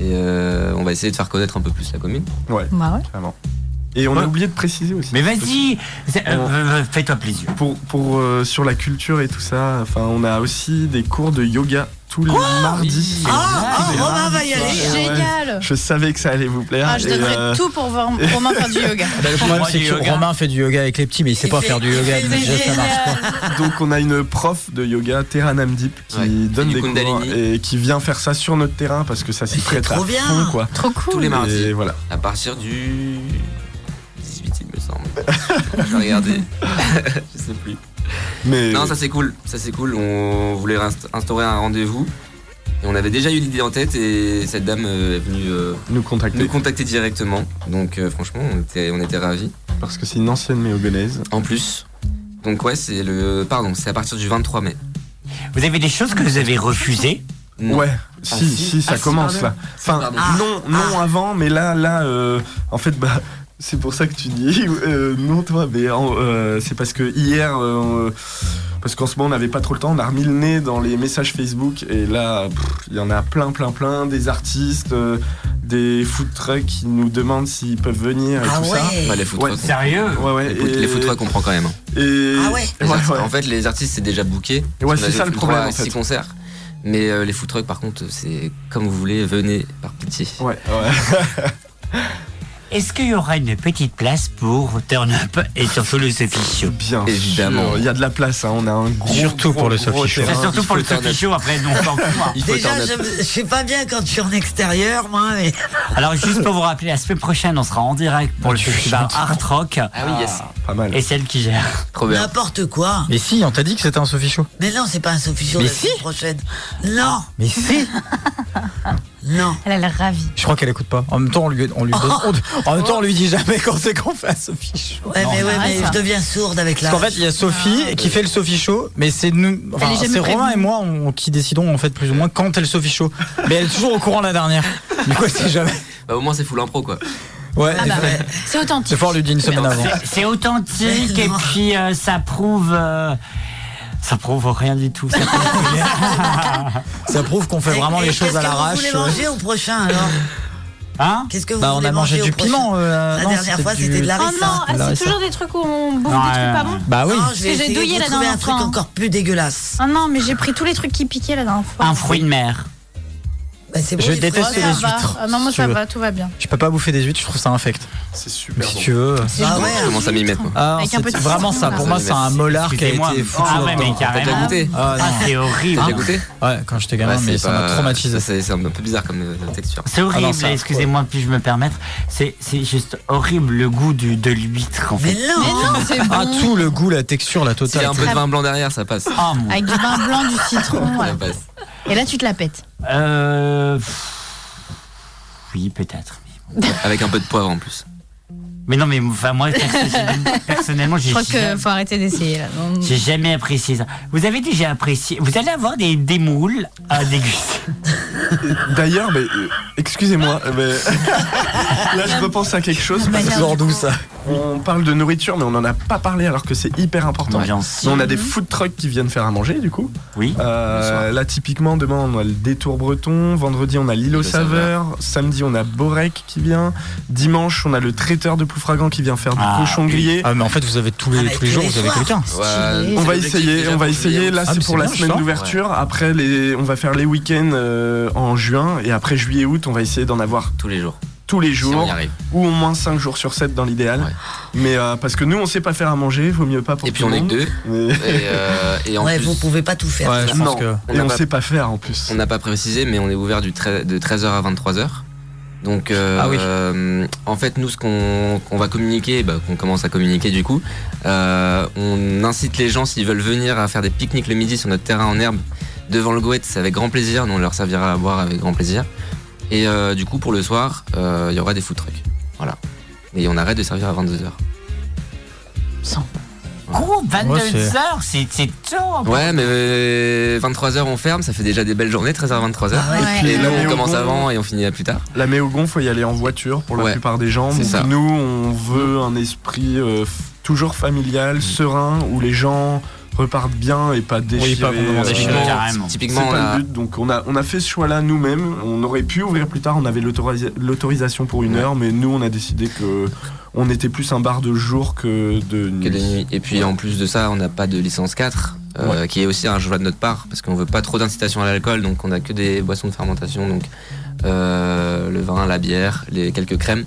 et euh, on va essayer de faire connaître un peu plus la commune Ouais, Bah ouais. vraiment. Et on a oublié de préciser aussi. Mais vas-y, euh, euh, fais-toi plaisir. Pour, pour euh, sur la culture et tout ça, enfin, on a aussi des cours de yoga tous les mardis. Ah, ah, Romain va y aller. Génial Je savais que ça allait vous plaire. ah, Je donnerais euh, tout pour voir Romain faire du yoga. Bah, le problème, c'est que yoga. Romain fait du yoga avec les petits, mais il sait Il pas fait- faire du yoga. donc déjà, ça marche pas. Donc on a une prof de yoga, Terra Namdeep, qui Ouais. donne des cours et qui vient faire ça sur notre terrain parce que ça s'y c'est prête à trop bien. fond, quoi. Trop cool. tous les mardis Et voilà. à partir du 18 il me semble je vais regarder je sais plus Mais non ça c'est cool ça c'est cool on voulait inst- instaurer un rendez-vous et on avait déjà eu l'idée en tête et cette dame euh, est venue euh, nous contacter nous contacter directement donc euh, franchement on était, on était ravis parce que c'est une ancienne méogonaise. En plus. Donc ouais, c'est le pardon, c'est à partir du 23 mai. Vous avez des choses que vous avez refusées? Non. Ouais, Ah, si, si. si, ça Ah, commence là. Enfin, Pardon. non, non avant, mais là, là, euh, en fait, bah, c'est pour ça que tu dis euh, non, toi, mais euh, c'est parce que hier, euh, parce qu'en ce moment, on n'avait pas trop le temps, on a remis le nez dans les messages Facebook, et là, il y en a plein, plein, plein, des artistes, euh, des food trucks qui nous demandent s'ils peuvent venir et Ah tout ça. ouais. Ouais, les food Ouais. trucks, Sérieux? Ouais, ouais, les, food- et- les food trucks, on prend quand même. hein. Et... Ah ouais. Artistes-. En fait, les artistes c'est déjà booké. Ouais, c'est ça le problème, en fait. six concerts. Mais euh, les food trucks, par contre, c'est comme vous voulez, venez par pitié. Ouais, ouais. Est-ce qu'il y aura une petite place pour Turn Up et surtout le Sophie Show Bien Évidemment. il y a de la place, hein, on a un gros Surtout gros, pour le Sophie Show. surtout pour le Sophie. Show, après nous on hein. Déjà, je, je suis pas bien quand je suis en extérieur, moi, mais. Alors juste pour vous rappeler, la semaine prochaine on sera en direct pour le Tu festival. Art Rock Ah oui, yes. Pas mal. et celle qui gère. Trop bien. N'importe quoi. Mais si, on t'a dit que c'était un Sophie Show. Mais non, c'est pas un Sophie Show Mais la si. semaine prochaine. Non, Mais si non. Elle a l'air ravie. Je crois qu'elle écoute pas. En même temps, on lui, on lui donne- on- en même temps, on lui dit jamais quand c'est qu'on fait un Sophie Show. Ouais, mais ouais, mais je deviens sourde avec la. Parce qu'en fait, il y a Sophie qui fait le Sophie Show, mais c'est nous, enfin, c'est Romain et moi on- qui décidons en fait plus ou moins quand est le Sophie Show. Mais elle est toujours au courant la dernière. Du coup, c'est jamais. Bah, au moins, c'est full impro, quoi. Ouais. Ah bah ouais. C'est authentique. C'est fort, on lui dit une semaine avant. C'est- authentique et puis euh, ça prouve. euh, ça prouve rien du tout. Ça prouve que- Ça prouve qu'on fait vraiment et les choses qu'est-ce à que l'arrache. Vous voulez manger au prochain alors Hein Qu'est-ce que vous Bah, on a mangé manger du piment. euh, La non, dernière fois, du- c'était de la Oh non, harissa. ah, Là, c'est toujours des trucs où on bouffe Non, des trucs euh, pas bons. Bah oui. Non, que j'ai douillé la vous trouver un dernière truc fois. encore plus dégueulasse. Ah non, mais j'ai pris tous les trucs qui piquaient la dernière fois. Un fruit de mer. Bah, bon, Je il déteste les va. huîtres, Ah non, moi si ça va, tout va bien. Je peux pas bouffer des huîtres, je trouve ça infect. C'est super si bon. tu veux. Ah ouais. Je commence à m'y mettre. Ah, vraiment ça. Pour moi, c'est un molar qui a été foutu. Ah ouais, mais là-dedans. T'as déjà carrément. goûté Ah, Ah, c'est horrible. T'as déjà goûté Ouais, quand j'étais gamin, mais ça m'a traumatisé. ça, C'est un peu bizarre comme euh, texture. C'est horrible, Ah excusez-moi, puis-je me permettre. C'est c'est juste horrible le goût du, de l'huître en Mais fait. non Mais non, c'est bon. Ah, tout le goût, la texture, la S'il y a totale. un peu de vin blanc derrière, ça passe. Ah, mon- Avec du vin blanc, du citron. Ça passe. Et là, tu te la pètes. Euh, Oui, peut-être. Avec un peu de poivre en plus. Mais non, mais enfin, moi, personnellement, personnellement, Je j'ai crois qu'il faut arrêter d'essayer là. J'ai jamais apprécié ça. Vous avez déjà apprécié. Vous allez avoir des, des moules à déguster. D'ailleurs, mais, euh, excusez-moi, mais là je repense à quelque chose. genre d'où ça? On parle de nourriture, mais on n'en a pas parlé alors que c'est hyper important. On a des food trucks qui viennent faire à manger du coup. Oui. Euh, là typiquement demain on a le détour breton, vendredi on a l'île aux L'île aux saveurs, samedi on a Borek qui vient, dimanche on a le traiteur de Ploufragan qui vient faire du Ah, cochon oui. grillé. Ah, mais en fait, vous avez tous les, Ah, tous les jours, vous avez quelqu'un. Ouais, On va essayer, on va essayer. juillet, Là, Ah, c'est pour la semaine d'ouverture. Après, les, on va faire les week-ends euh, en juin. Et après juillet-août, on va essayer d'en avoir Tous les jours. tous les on jours. ou au moins 5 jours sur 7 dans l'idéal. Ouais. Mais euh, parce que nous, on sait pas faire à manger, vaut mieux pas pour Et puis tout on le est que monde. deux. Mais- Et, euh, et en Ouais, plus, vous pouvez pas tout faire. Ouais, je non, que. On et on pas- sait pas faire en plus. on n'a pas précisé, mais on est ouvert du de 13h à 23h. Donc, euh, Ah oui. euh, en fait, nous, ce qu'on va communiquer, bah, qu'on commence à communiquer du coup, euh, on incite les gens s'ils veulent venir à faire des pique-niques le midi sur notre terrain en herbe devant le goët, c'est avec grand plaisir. Nous, on leur servira à boire avec grand plaisir. Et euh, du coup, pour le soir, il y aura des food trucks. Voilà. Et on arrête de servir à 22h. Gros, 22 Ouais, c'est- heures, c'est c'est tôt. Ouais, mais 23h on ferme, ça fait déjà des belles journées, 13h 23h. Ah ouais. Ouais. puis, Et là, la on commence avant et on finit plus tard. La Méogon, faut y aller en voiture pour la Ouais, plupart des gens. c'est Donc ça. Nous, on veut un esprit euh, toujours familial, serein, où les gens repartent bien et pas déchirés. pas complètement euh, déchirés. Typiquement, pas là, le but, donc on a, on a fait ce choix-là nous-mêmes. On aurait pu ouvrir plus tard, on avait l'autorisa- l'autorisation pour une Ouais. heure, mais nous on a décidé que on était plus un bar de jour que de nuit. que de nuit. Et puis en plus de ça, on n'a pas de licence 4, euh, qui est aussi un choix de notre part, parce qu'on veut pas trop d'incitation à l'alcool, donc on a que des boissons de fermentation, donc euh, le vin, la bière, les quelques crèmes.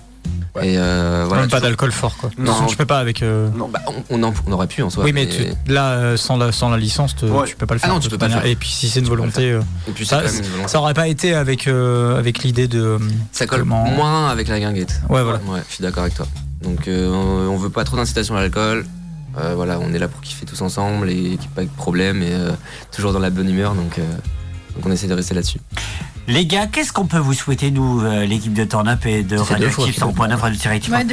Ouais. Et euh, voilà. Même pas d'alcool fort, quoi. Non. tu peux pas avec. euh, Non. Bah, on, on en- on aurait pu en soi. Oui, mais tu- là, sans la, sans la licence, te- Ouais. tu peux pas le Ah faire. non, tu peux pas faire. Et puis, si c'est une le volonté, euh, Et puis c'est ça, une ça aurait pas été avec, euh, avec l'idée de. Ça colle comment- moins avec la guinguette. Ouais, voilà. Ouais, je suis d'accord avec toi. Donc euh, on veut pas trop d'incitation à l'alcool. Euh, voilà, on est là pour kiffer tous ensemble et qu'il n'y ait pas de problème et euh, toujours dans la bonne humeur. Donc, euh, donc on essaie de rester là-dessus. Les gars, qu'est-ce qu'on peut vous souhaiter, nous, euh, l'équipe de Turn Up et de Radioactive qu'il 100.9 Radio Ouais,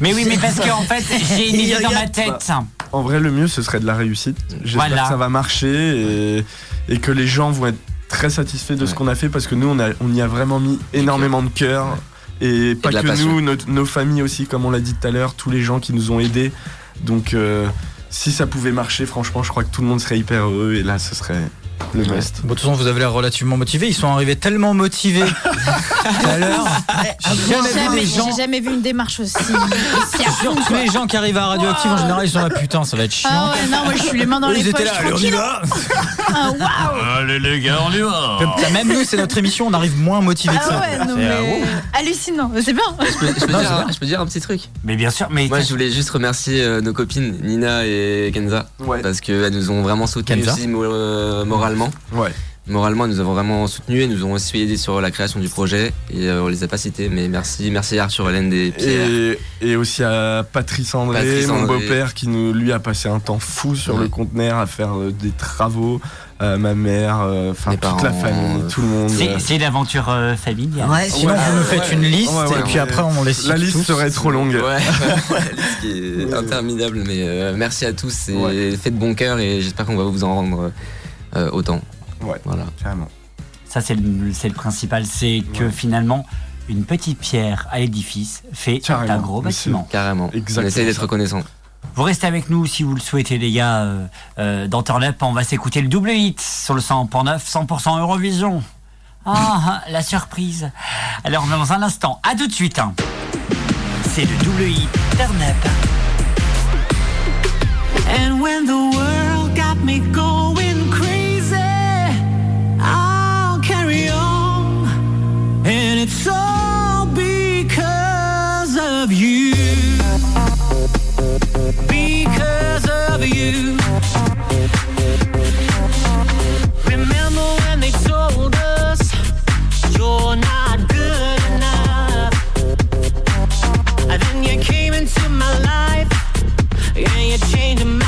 Mais oui, mais parce qu'en fait, j'ai une idée dans ma tête. En vrai, le mieux ce serait de la réussite. J'espère Voilà. que ça va marcher et, et que les gens vont être très satisfaits de ce qu'on a fait parce que nous on, a, on y a vraiment mis énormément de cœur. Et pas que passion. nous, notre- nos familles aussi, comme on l'a dit tout à l'heure, tous les gens qui nous ont aidés. Donc, euh, si ça pouvait marcher, franchement, je crois que tout le monde serait hyper heureux. Et là, ce serait le must. Bon, de toute façon, vous avez l'air relativement motivé. Ils sont arrivés tellement motivés tout à l'heure. J'ai jamais vu Jamais- des gens. J'ai jamais vu une démarche aussi. Genre, tous les gens qui arrivent à Radioactive en général, ils sont là, putain, ça va être chiant. Ah ouais, non, moi je suis les mains dans Eux, les ils étaient poches. là, allez, on y va. Ah, waouh Allez les gars, on y va Comme Même nous, c'est notre émission, on arrive moins motivés que Ah ça. ouais, non C'est, euh, mais wow. hallucinant, c'est bien. Je peux, je peux Non, dire, c'est un- bien. je peux dire un petit truc Mais bien sûr, mais Moi, je voulais juste remercier euh, nos copines Nina et Kenza Ouais. parce qu'elles nous ont vraiment soutenus Kenza aussi euh, moralement. Ouais. Moralement, nous ont vraiment soutenus et nous ont aussi aidé sur la création du projet. Et euh, on les a pas cités, mais merci, merci à Arthur, Hélène et Pierre. Et, et aussi à Patrice André, Patrice mon beau-père, qui nous, lui a passé un temps fou sur Ouais. le conteneur à faire euh, des travaux. euh, ma mère, euh, enfin toute la famille, euh, tout le monde. c'est une aventure euh, familiale. Ouais, Sinon, Ouais, vous me ouais, faites ouais. une liste Ouais, ouais, et puis ouais. après, on les cite La liste tous. serait trop longue. Ouais, la liste qui est interminable, mais euh, merci à tous et Ouais. faites bon cœur et j'espère qu'on va vous en rendre euh, autant. Ouais. Voilà. Carrément. Ça, c'est le, principal. C'est que Ouais. finalement, une petite pierre à l'édifice fait Carrément. un gros bâtiment. Carrément. Exactement on essaye d'être reconnaissant. Vous restez avec nous si vous le souhaitez, les gars. Euh, euh, dans Turn Up, on va s'écouter le double hit sur le 100.9, 100% Eurovision. Ah, la surprise. Alors, dans un instant, à tout de suite. hein. C'est le double hit Turn Up. And when the world got me going it's all because of you. Because of you. Remember when they told us you're not good enough? And then you came into my life. Yeah, you're changing my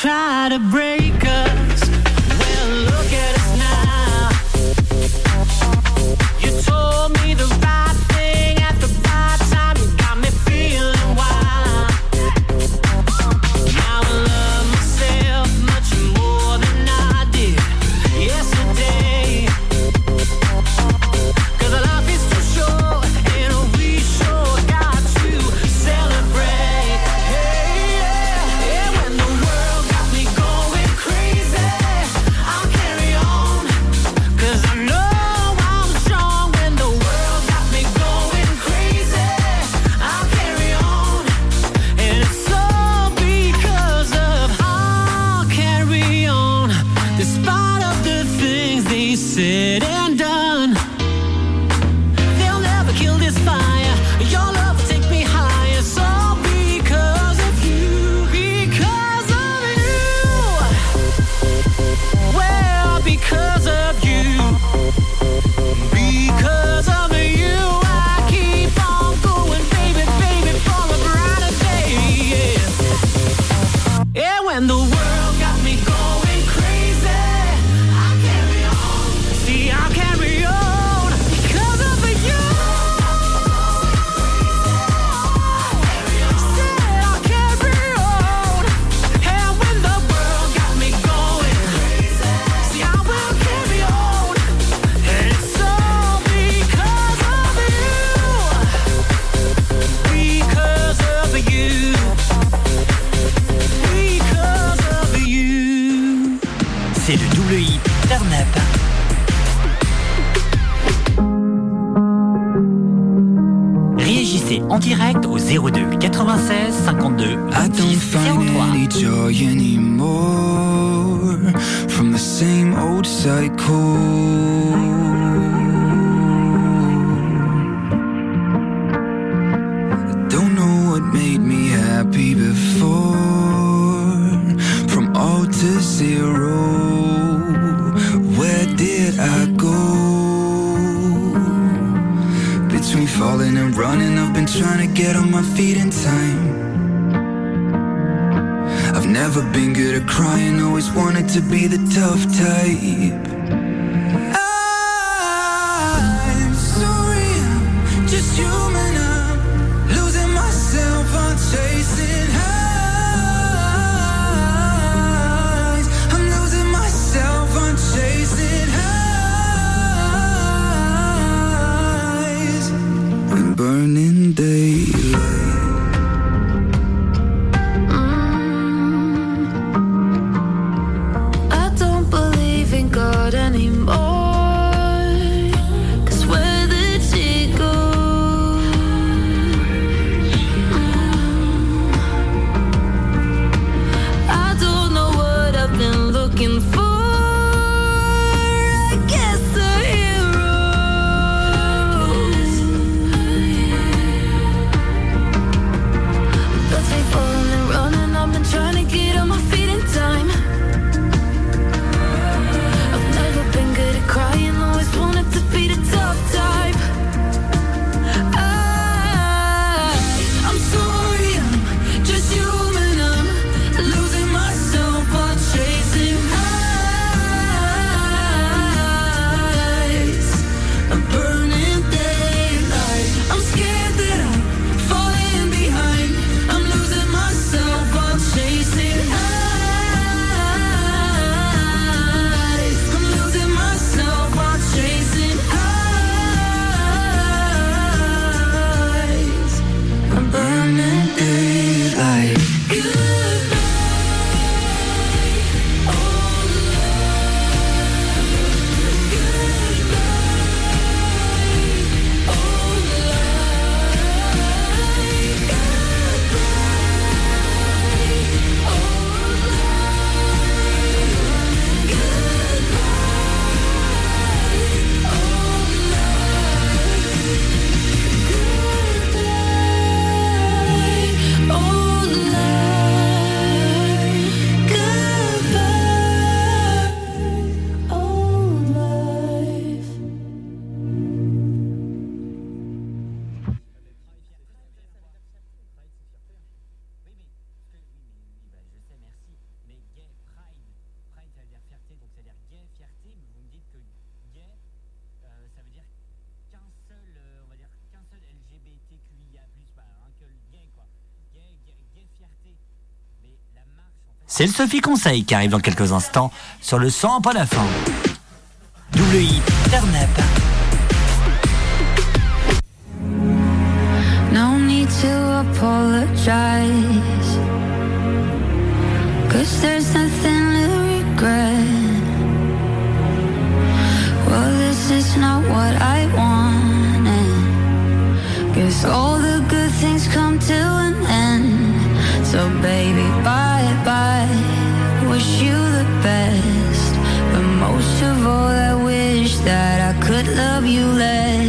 try to break c'est le Sophie Conseil qui arrive dans quelques instants sur le 100 pas la fin. Double hit, No need to apologize. Cause there's nothing to regret. Well, this is not what I wanted. Cause all the good things come to an end. So, baby. best. But most of all, I wish that I could love you less.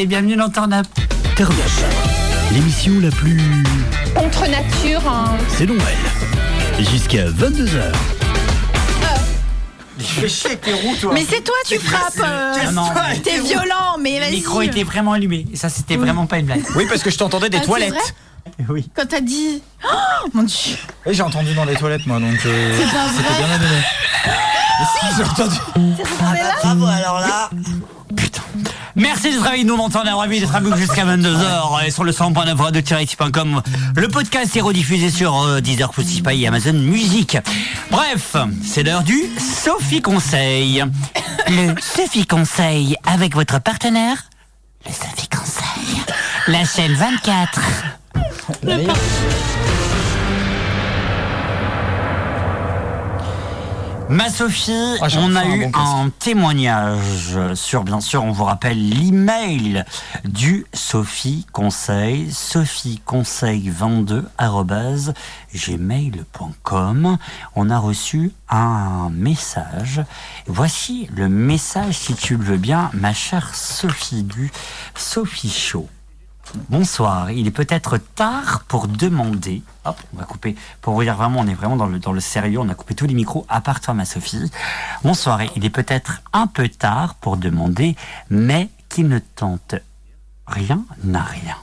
Et bienvenue dans Turn Up. Turn Up, l'émission la plus... Contre nature, hein. C'est Noël. Jusqu'à 22h. Fais chier tes roues, toi. Mais c'est toi, tu frappes. euh, non, T'es violent, mais Le micro était vraiment allumé. Et ça, c'était vraiment pas une blague. Oui, parce que je t'entendais des Ah, toilettes. vrai Oui. Quand t'as dit. Oh mon dieu. Oui, j'ai entendu dans les toilettes, moi, donc euh, C'est pas c'était vrai. bien donné. Mais si, j'ai entendu. Ah bah bravo, alors là. Merci d'être avec nous Turn Up, ravi d'être avec vous jusqu'à 22h et sur le 100.9 de tirexcom Le podcast est rediffusé sur euh, Deezer, Spotify et Amazon Music. Bref, c'est l'heure du Sophie Conseil. Le Sophie Conseil avec votre partenaire, le Sophie Conseil. La chaîne 24. Ma Sophie, Ah, on a un eu un témoignage sur, bien sûr, on vous rappelle l'email du Sophie Conseil, sophieconseil22 gmail.com. On a reçu un message. Voici le message, si tu le veux bien, ma chère Sophie du Sophie Show. Bonsoir, il est peut-être tard pour demander. Hop, on va couper. Pour vous dire vraiment, on est vraiment dans le, dans le sérieux. On a coupé tous les micros, à part toi, ma Sophie. Bonsoir, il est peut-être un peu tard pour demander, mais qui ne tente rien n'a rien.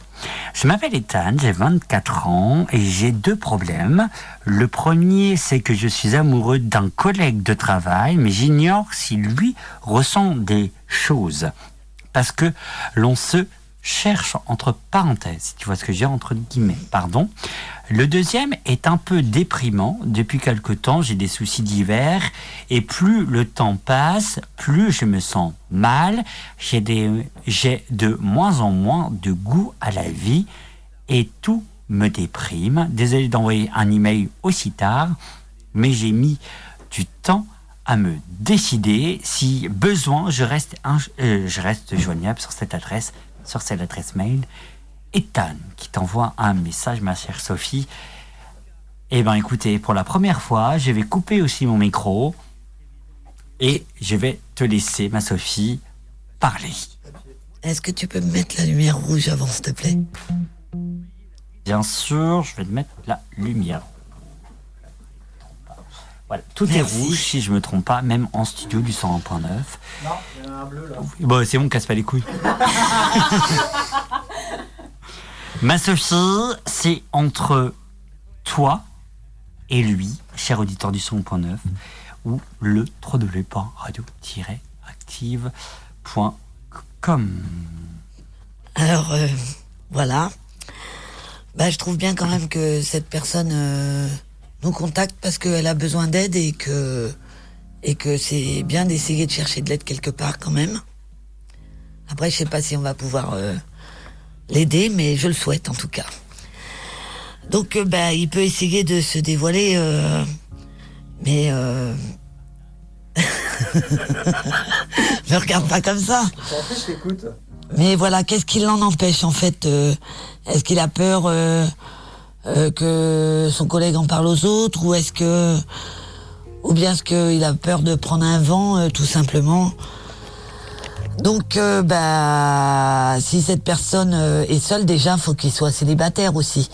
Je m'appelle Ethan, j'ai 24 ans et j'ai deux problèmes. Le premier, c'est que je suis amoureux d'un collègue de travail, mais j'ignore si lui ressent des choses. Parce que l'on se cherche entre parenthèses, si tu vois ce que dire, entre guillemets, pardon. Le deuxième est un peu déprimant. Depuis quelque temps, j'ai des soucis divers et plus le temps passe, plus je me sens mal. J'ai j'ai de moins en moins de goût à la vie et tout me déprime. Désolé d'envoyer un email aussi tard, mais j'ai mis du temps à me décider. Si besoin, je reste, euh, je reste joignable sur cette adresse, sur cette adresse mail. Ethan qui t'envoie un message, ma chère Sophie. Eh ben, écoutez, pour la première fois, je vais couper aussi mon micro et je vais te laisser, ma Sophie, parler. Est-ce que tu peux me mettre la lumière rouge avant, s'il te plaît? Bien sûr, je vais te mettre la lumière. Voilà, tout est rouge si je me trompe pas, même en studio du 101.9. Non, il y en a un bleu là. Bon, c'est bon, casse pas les couilles. Ma Sophie, c'est entre toi et lui, cher auditeur du 101.9, ou le www.radio-active.com. Alors, euh, voilà. Bah, je trouve bien quand même que cette personne euh, nous contacte parce qu'elle a besoin d'aide et que, et que c'est bien d'essayer de chercher de l'aide quelque part quand même. Après, je sais pas si on va pouvoir euh, l'aider, mais je le souhaite en tout cas. Donc, euh, bah, il peut essayer de se dévoiler, euh, mais euh... me regarde pas comme ça. je. Mais voilà, qu'est-ce qui l'en empêche en fait euh, Est-ce qu'il a peur euh, que son collègue en parle aux autres ou est-ce que ou bien est-ce qu'il a peur de prendre un vent, euh, tout simplement. Donc, euh, bah, si cette personne est seule, déjà, faut qu'il soit célibataire aussi.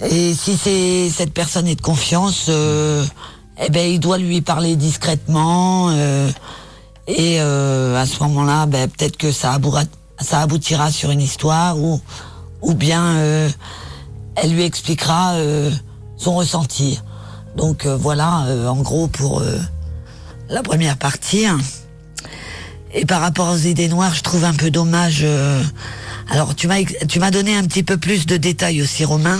Et si c'est cette personne est de confiance, eh ben, il doit lui parler discrètement. et à ce moment-là, ben, peut-être que ça, aboura- ça aboutira sur une histoire ou, ou bien elle lui expliquera euh, son ressenti. Donc euh, voilà, euh, en gros, pour euh, la première partie. Et par rapport aux idées noires, je trouve un peu dommage. euh, alors, tu m'as tu m'as donné un petit peu plus de détails aussi, Romain,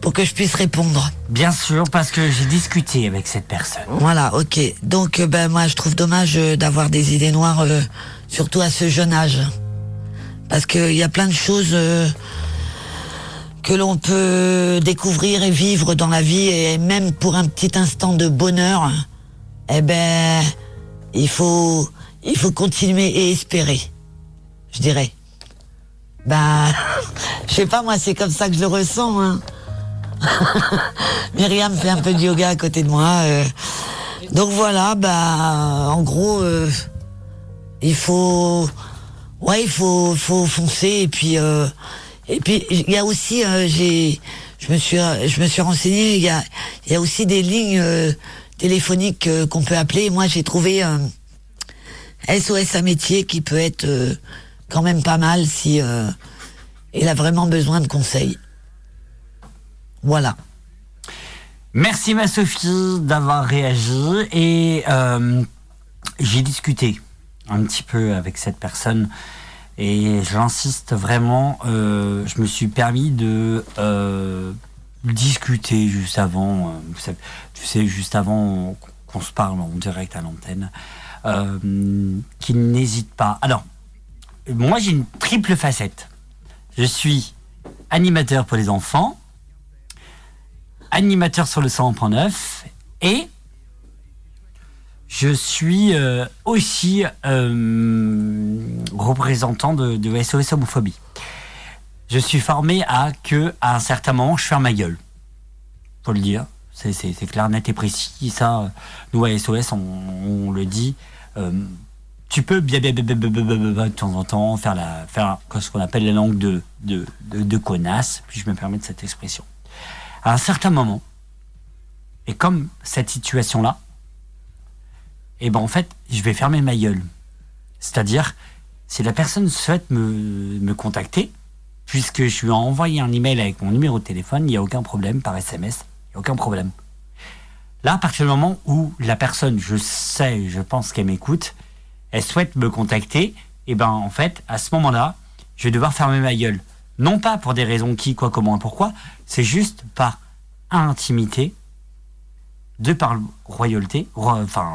pour que je puisse répondre. Bien sûr, parce que j'ai discuté avec cette personne. Voilà, ok. Donc, euh, ben moi, je trouve dommage euh, d'avoir des idées noires, euh, surtout à ce jeune âge, parce qu'il y a plein de choses euh, que l'on peut découvrir et vivre dans la vie, et même pour un petit instant de bonheur, eh ben, il faut, il faut continuer et espérer, je dirais. Ben, je sais pas, moi, c'est comme ça que je le ressens. Hein. Myriam fait un peu de yoga à côté de moi. euh. Donc voilà, bah, en gros, euh, il faut, ouais, il faut, faut foncer et puis, euh, et puis il y a aussi, euh, j'ai, je me suis, je me suis renseigné, il y a, il y a aussi des lignes euh, téléphoniques euh, qu'on peut appeler. Moi, j'ai trouvé SOS à métier qui peut être quand même pas mal si il a vraiment besoin de conseils. Voilà. Merci ma Sophie d'avoir réagi et j'ai discuté un petit peu avec cette personne et j'insiste vraiment, euh, je me suis permis de euh, discuter juste avant, euh, tu sais, juste avant qu'on se parle en direct à l'antenne, qu'il n'hésite pas. Alors, moi j'ai une triple facette. Je suis animateur pour les enfants, animateur sur le 100.9 et je suis euh, aussi euh, représentant de, SOS homophobie. Je suis formé à que, à un certain moment, je ferme ma gueule. Faut le dire. C'est clair, net et précis. Ça, nous, à SOS, on, le dit. Euh, tu peux bien, de temps en temps faire, la, faire ce qu'on appelle la langue de, de connasse, puis je me permets de cette expression. À un certain moment, et comme cette situation-là, et ben en fait, je vais fermer ma gueule. C'est-à-dire, si la personne souhaite me, me contacter, puisque je lui ai envoyé un email avec mon numéro de téléphone, il n'y a aucun problème par SMS, il n'y a aucun problème. Là, à partir du moment où la personne, je sais, je pense qu'elle m'écoute, elle souhaite me contacter, et ben en fait, à ce moment-là, je vais devoir fermer ma gueule. Non pas pour des raisons qui, quoi, comment et pourquoi, c'est juste par intimité, de par royauté, ro- enfin,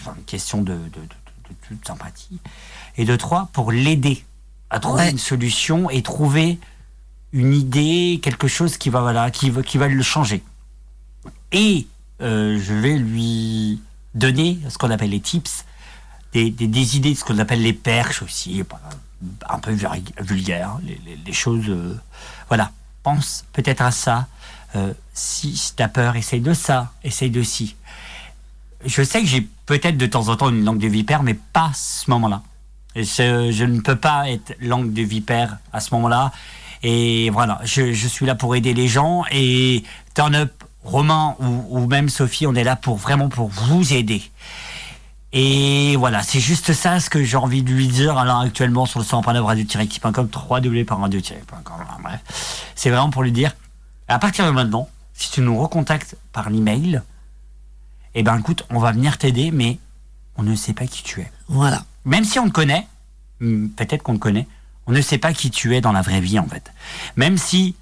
enfin, question de, de, de- de- de- de sympathie, et de trois, pour l'aider à trouver Ouais. une solution et trouver une idée, quelque chose qui va, voilà, qui, va- qui va le changer. Et euh, je vais lui donner ce qu'on appelle les tips, des, des- des idées, ce qu'on appelle les perches aussi, un peu vulg- vulgaire, les, les- les choses. euh, voilà, pense peut-être à ça. Euh, si, t'as peur, essaye de ça, essaye de ci. Je sais que j'ai peut-être de temps en temps une langue de vipère, mais pas ce moment-là. Je, ne peux pas être langue de vipère à ce moment-là. Et voilà, je, suis là pour aider les gens. Et Turn Up, Romain ou, même Sophie, on est là pour vraiment pour vous aider. Et voilà, c'est juste ça ce que j'ai envie de lui dire alors actuellement sur le 100.9 radio-qui.com, 3w.radio-.com, bref. C'est vraiment pour lui dire, à partir de maintenant, si tu nous recontactes par l'email, eh ben écoute, on va venir t'aider, mais on ne sait pas qui tu es. Voilà. Même si on te connaît, hmm, peut-être qu'on te connaît, on ne sait pas qui tu es dans la vraie vie en fait. Même si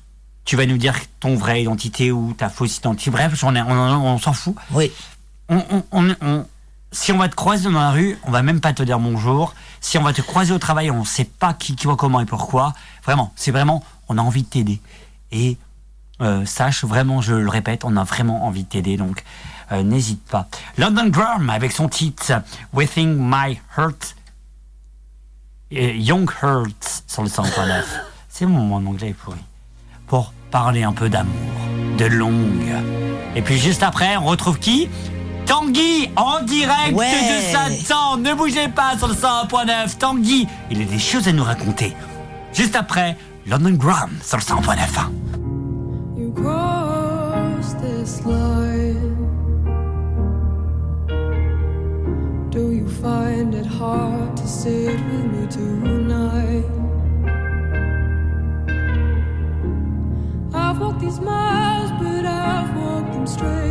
tu vas nous dire ton vraie identité ou ta fausse identité, bref, on, on- on s'en fout. Oui. On, on- si on va te croiser dans la rue, on va même pas te dire bonjour. Si on va te croiser au travail, on ne sait pas qui, qui, comment et pourquoi. Vraiment, c'est vraiment, on a envie de t'aider. Et sache vraiment, je le répète, on a vraiment envie de t'aider, donc euh, n'hésite pas. London Drum avec son titre Within My Heart, Young Heart sur le 100.9. C'est mon, anglais pourri. Pour parler un peu d'amour, de longue Et puis juste après, on retrouve qui? Tanguy en direct Ouais. de Saint-Tan. Ne bougez pas sur le 101.9. Tanguy, il a des choses à nous raconter. Juste après, London Graham sur le 101.9. Cross this line. Do you find it hard to sit with me tonight? I've walked these miles, but I've walked them straight.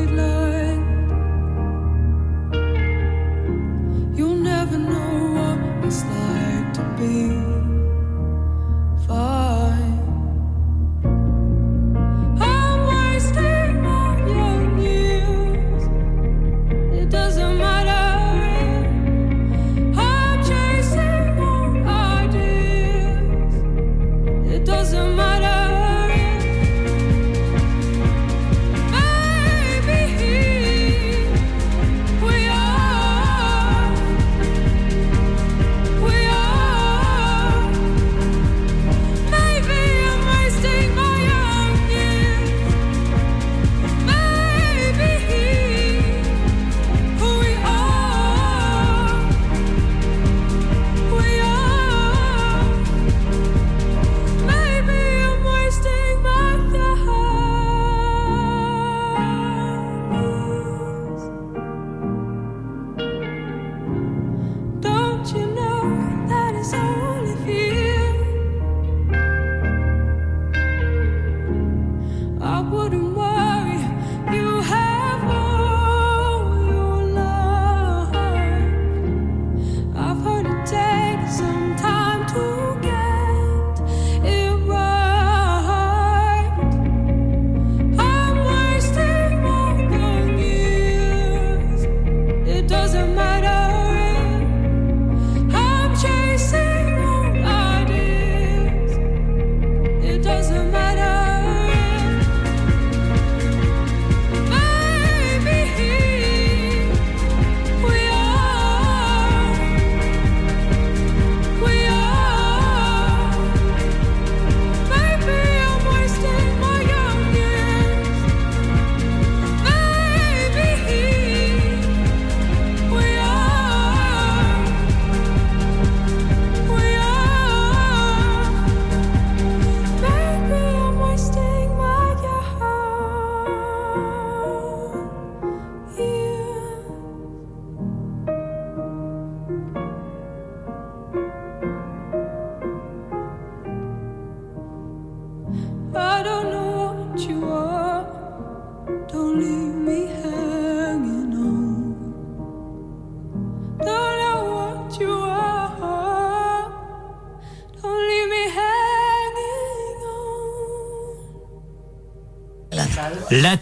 You'll never know what it's like to be fine.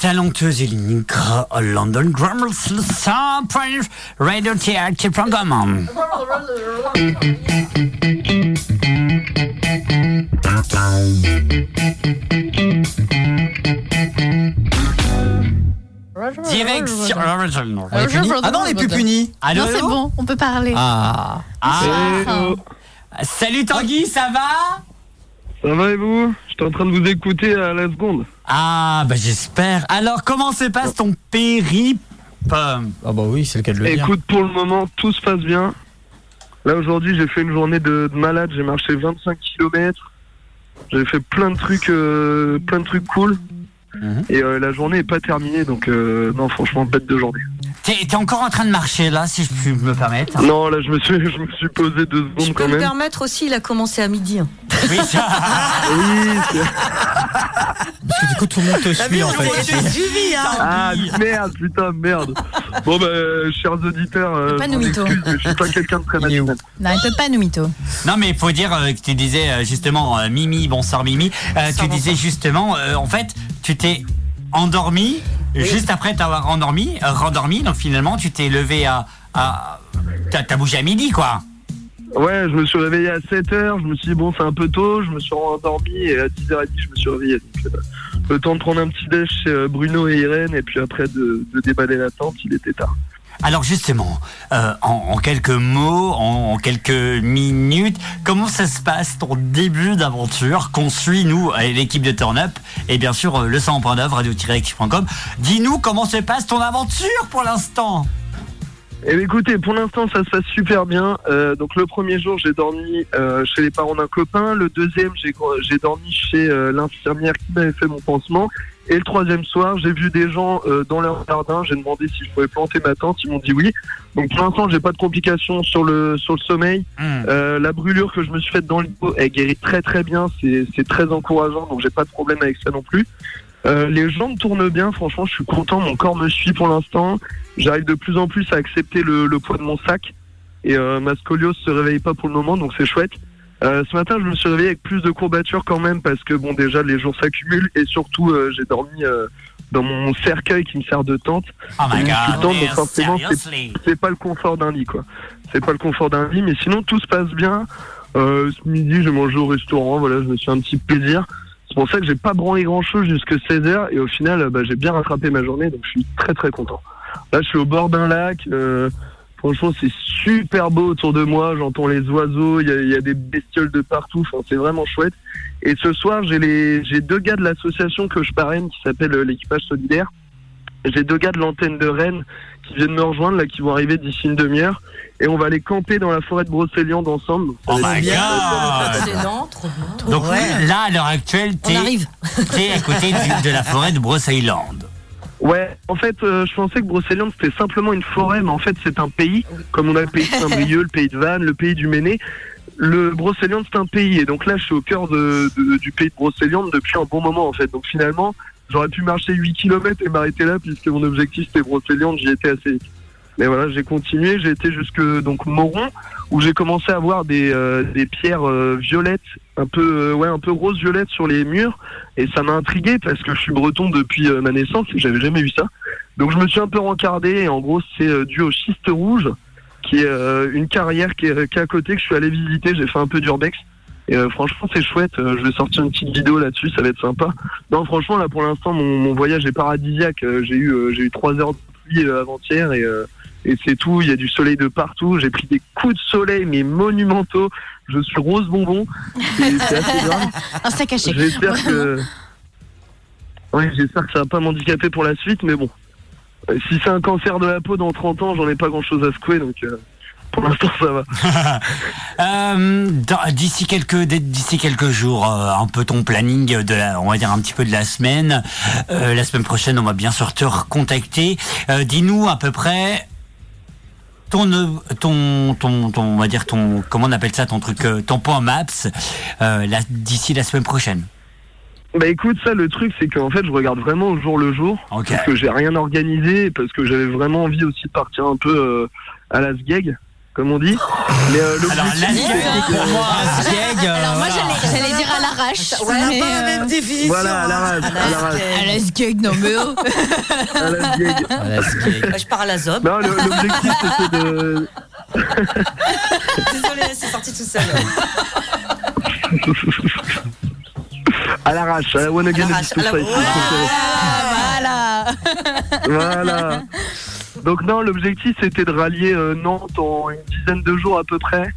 La Gra à London Grammar, 100.9 Radio Théâtre Programme. Direction. Puni Ah non, on est plus puni. Non, c'est bon, on peut parler. Ah. Ah. Salut Tanguy, ça va? Ça va et vous? J'étais en train de vous écouter à la seconde. Ah, bah j'espère. Alors, comment se passe ton périple? Ah bah oui, c'est le cas de le dire. Écoute, pour le moment, tout se passe bien. Là, aujourd'hui, j'ai fait une journée de, de malade. J'ai marché 25 km. J'ai fait plein de trucs, euh, plein de trucs cool. Mhm. Et euh, la journée est pas terminée, donc euh, non, franchement, bête de journée. T'es t'es encore en train de marcher là, si je puis me permettre Non, là, je me suis, je me suis posé deux Je secondes peux quand me même. permettre aussi, il a commencé à midi. hein. Oui, ça. Oui, c'est- Parce que du coup, tout le monde te suit en fait. suivi, hein ah merde, putain, merde. Bon bah, euh, chers auditeurs, euh, Pas je nous m'en mytho. excuse, mais je suis pas quelqu'un de très matinal. Non, il peut pas nous mytho. Non mais il faut dire euh, que tu disais euh, justement euh, Mimi, bonsoir Mimi, euh, tu disais justement euh, en fait tu t'es endormi juste après t'avoir endormi, rendormi donc finalement tu t'es levé à, à t'as bougé à midi quoi. Ouais, je me suis réveillé à 7h, je me suis dit bon c'est un peu tôt, je me suis endormi et à 10h30 je me suis réveillé. Donc, euh, le temps de prendre un petit déj chez euh, Bruno et Irène et puis après de, de déballer la tente, il était tard. Alors justement, euh, en, quelques mots, en, quelques minutes, comment ça se passe ton début d'aventure qu'on suit nous, l'équipe de Turn Up et bien sûr euh, le 100.9 radio-active.com. Dis-nous comment se passe ton aventure pour l'instant. Eh bien, écoutez, pour l'instant, ça se passe super bien. Euh, donc, le premier jour, j'ai dormi euh, chez les parents d'un copain. Le deuxième, j'ai dormi chez l'infirmière qui m'avait fait mon pansement. Et le troisième soir, j'ai vu des gens euh, dans leur jardin. J'ai demandé si je pouvais planter ma tente. Ils m'ont dit oui. Donc, pour l'instant, j'ai pas de complications sur le sur le sommeil. Euh, la brûlure que je me suis faite dans le dos, elle guérit très très bien. C'est c'est très encourageant. Donc, j'ai pas de problème avec ça non plus. Euh, les jambes tournent bien, franchement, je suis content. Mon corps me suit pour l'instant. J'arrive de plus en plus à accepter le, le poids de mon sac. Et euh, ma scoliose se réveille pas pour le moment, donc c'est chouette. Euh, ce matin, je me suis réveillé avec plus de courbatures quand même, parce que bon, déjà, les jours s'accumulent. Et surtout, euh, j'ai dormi euh, dans mon cercueil qui me sert de tente. Oh my God, donc forcément, c'est- pas le confort d'un lit, quoi. C'est pas le confort d'un lit, mais sinon, tout se passe bien. Ce midi, j'ai mangé au restaurant, voilà, je me suis un petit plaisir. C'est pour ça que j'ai pas branlé grand chose jusque 16h et au final, bah, j'ai bien rattrapé ma journée, donc je suis très très content. Là, je suis au bord d'un lac. Franchement, c'est super beau autour de moi. J'entends les oiseaux. Il y a, il y a des bestioles de partout. Enfin, c'est vraiment chouette. Et ce soir, j'ai les, j'ai deux gars de l'association que je parraine qui s'appelle euh, l'équipage solidaire. J'ai deux gars de l'antenne de Rennes qui viennent me rejoindre là, qui vont arriver d'ici une demi-heure. Et on va aller camper dans la forêt de Brocéliande ensemble. Oh my. God. Donc là, à l'heure actuelle, t'es à côté du- de la forêt de Brosseilland. Ouais, en fait, euh, je pensais que Brocéliande c'était simplement une forêt, mais en fait c'est un pays, comme on a le pays de Saint-Brieuc, le pays de Vannes, le pays du Méné. Le Brocéliande c'est un pays, et donc là je suis au cœur de, de- du pays de Brocéliande depuis un bon moment en fait. Donc finalement, j'aurais pu marcher 8 km et m'arrêter là, puisque mon objectif c'était Brocéliande, j'y étais assez. Mais voilà, j'ai continué, j'ai été jusque donc Moron, où j'ai commencé à voir des, euh, des pierres euh, violettes, un peu euh, ouais, un peu rose violette sur les murs, et ça m'a intrigué parce que je suis breton depuis euh, ma naissance et j'avais jamais vu ça. Donc je me suis un peu rencardé et en gros c'est euh, dû au schiste rouge, qui est euh, une carrière qui est, qui est à côté que je suis allé visiter. J'ai fait un peu d'urbex. Et euh, franchement, c'est chouette. Euh, je vais sortir une petite vidéo là-dessus, ça va être sympa. Non, franchement, là pour l'instant, mon, mon voyage est paradisiaque. J'ai eu, j'ai eu trois heures de pluie avant-hier et, et c'est tout. Il y a du soleil de partout. J'ai pris des coups de soleil, mais monumentaux. Je suis rose bonbon. C'est c'est assez grave. Un sac à chèque. J'espère que. Oui, j'espère que ça va pas m'handicaper pour la suite, mais bon. Euh, Si c'est un cancer de la peau dans 30 ans, j'en ai pas grand chose à secouer, donc euh, pour l'instant ça va. Euh, d'ici quelques d'ici quelques jours, euh, un peu ton planning de la, on va dire un petit peu de la semaine. Euh, la semaine prochaine, on va bien sûr te recontacter. Euh, Dis-nous à peu près ton ton ton ton on va dire ton comment on appelle ça ton truc euh, ton point maps euh, là, d'ici la semaine prochaine. Bah écoute, ça le truc c'est qu'en fait je regarde vraiment au jour le jour, Ok. parce que j'ai rien organisé, parce que j'avais vraiment envie aussi de partir un peu euh, à la sgeg, comme on dit. Mais euh, Alors la c'est- pour moi, Alors j'allais l'arrache. Ça n'a mais, pas la euh, même définition. Voilà, à la rage, à la skeg, non mais oh. à la Bah, je pars à la zob. Non, l'objectif c'était de... Désolée, c'est sorti tout seul. à l'arrache, à la one again À de l'arrache, à la- Ah, voilà. Voilà. Donc non, l'objectif c'était de rallier euh, Nantes en une dizaine de jours à peu près.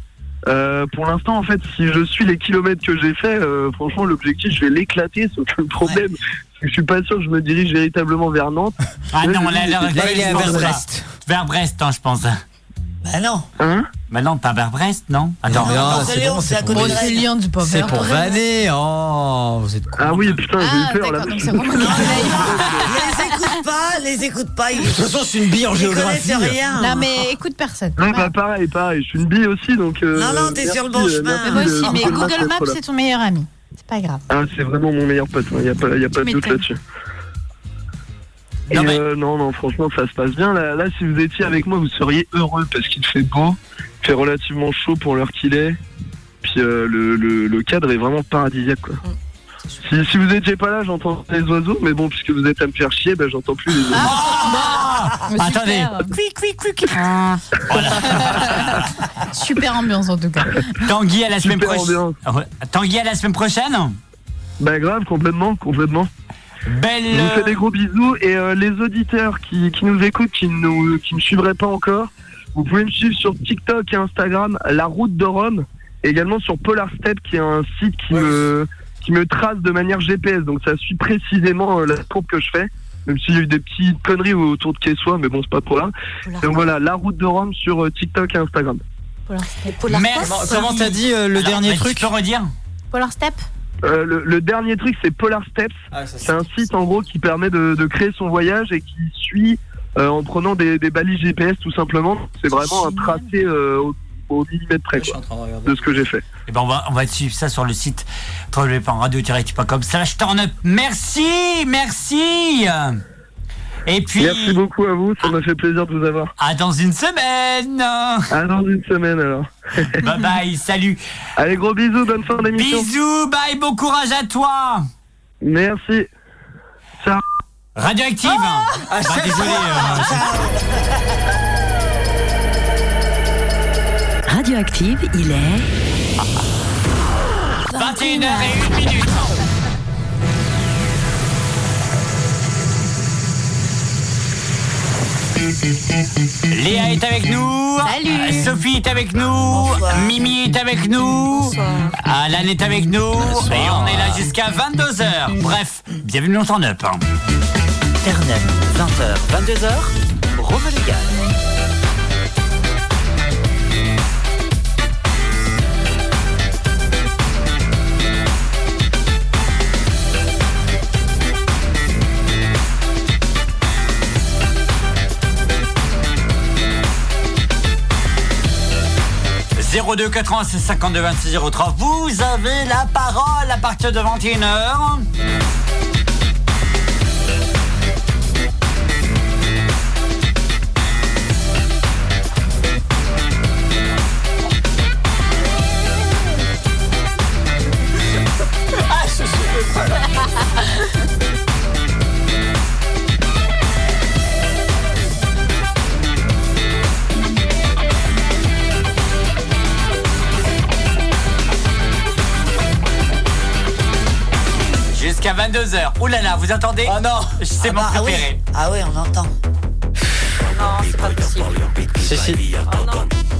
Euh, pour l'instant, en fait, si je suis les kilomètres que j'ai fait, euh, franchement, l'objectif, je vais l'éclater. Sauf que le problème, c'est que je suis pas sûr que je me dirige véritablement vers Nantes. Ah Ouais, non, là, là, il est vers Brest. vers Brest, hein, je pense. Bah non. Hein Bah non, pas vers Brest, non Attends. Non, non, c'est bon, c'est pour, côté de Brocéliande, c'est pas c'est pour vanner. Oh, vous êtes con. Ah oui, putain, j'ai Ah eu peur là. écoute pas, les écoute pas. Ils, De toute façon, c'est une bille en ils géographie. connaissent rien. Non mais écoute personne. Ouais, bah pareil, pareil. Je suis une bille aussi, donc. euh, Non, non, t'es merci, sur le bon euh, chemin. merci Mais moi de- aussi, de mais Google Maps d'être là. c'est ton meilleur ami. C'est pas grave. Ah, c'est vraiment mon meilleur pote. Il n'y a pas, y a pas de doute m'étonnes. là-dessus. Et Non, mais- euh, non, non, franchement, ça se passe bien. Là, là, si vous étiez avec moi, vous seriez heureux parce qu'il fait beau, il fait relativement chaud pour l'heure qu'il est. Puis euh, le, le, le cadre est vraiment paradisiaque. Quoi. Si, si vous étiez pas là, j'entends les oiseaux, mais bon, puisque vous êtes à me faire chier, ben, j'entends plus les oiseaux. Ah Mais Attendez. super. Quick, quick, quick. Super ambiance en tout cas. Tanguy à la semaine Super prochaine. Tanguy à la semaine prochaine Bah grave, complètement, complètement. Belle. Je vous fais des gros bisous et euh, les auditeurs qui, qui nous écoutent, qui nous qui me suivraient pas encore, vous pouvez me suivre sur TikTok et Instagram, La Route de Rome, et également sur Polar Step, qui est un site qui me qui me trace de manière GPS. Donc ça suit précisément euh, la courbe que je fais. Même s'il y a eu des petites conneries autour de Quessois, mais bon, c'est pas trop là. Donc voilà, La Route de Rome sur euh, TikTok et Instagram. Merci. Comment t'as dit euh, le Alors, dernier truc Tu peux redire Polar Step Euh, le, le dernier truc, c'est Polar Steps. c'est un site en gros qui permet de, de créer son voyage et qui suit euh, en prenant des, des balises GPS tout simplement. C'est vraiment un tracé euh, au, millimètre près quoi, de ce que j'ai fait. Eh ben on va on va suivre ça sur le site www.radio-tu.com slash turn up. Merci, merci. Et puis Merci beaucoup à vous, ça m'a fait plaisir de vous avoir. à dans une semaine. À dans une semaine alors. Bye bye, salut. Allez, gros bisous, bonne fin d'émission. Bisous, bye, bon courage à toi. Merci. Ciao. Radioactive. bah, désolé. euh, Radioactive, il est 21h et 1 minute. Léa est avec nous. Salut. Sophie est avec nous. Mimi est avec nous. Alan est avec nous. Et on est là jusqu'à 22h. Bref, bienvenue dans Turn Up. Turn Up, 20h, 22h, Rome 02 86 52 26 03. Vous avez la parole à partir de 21h. Jusqu'à 22h. Ouh là là, vous entendez Oh non C'est mon bah, ah oui. préféré. Ah oui, on entend. Non, c'est pas possible. Si, si. Oh non.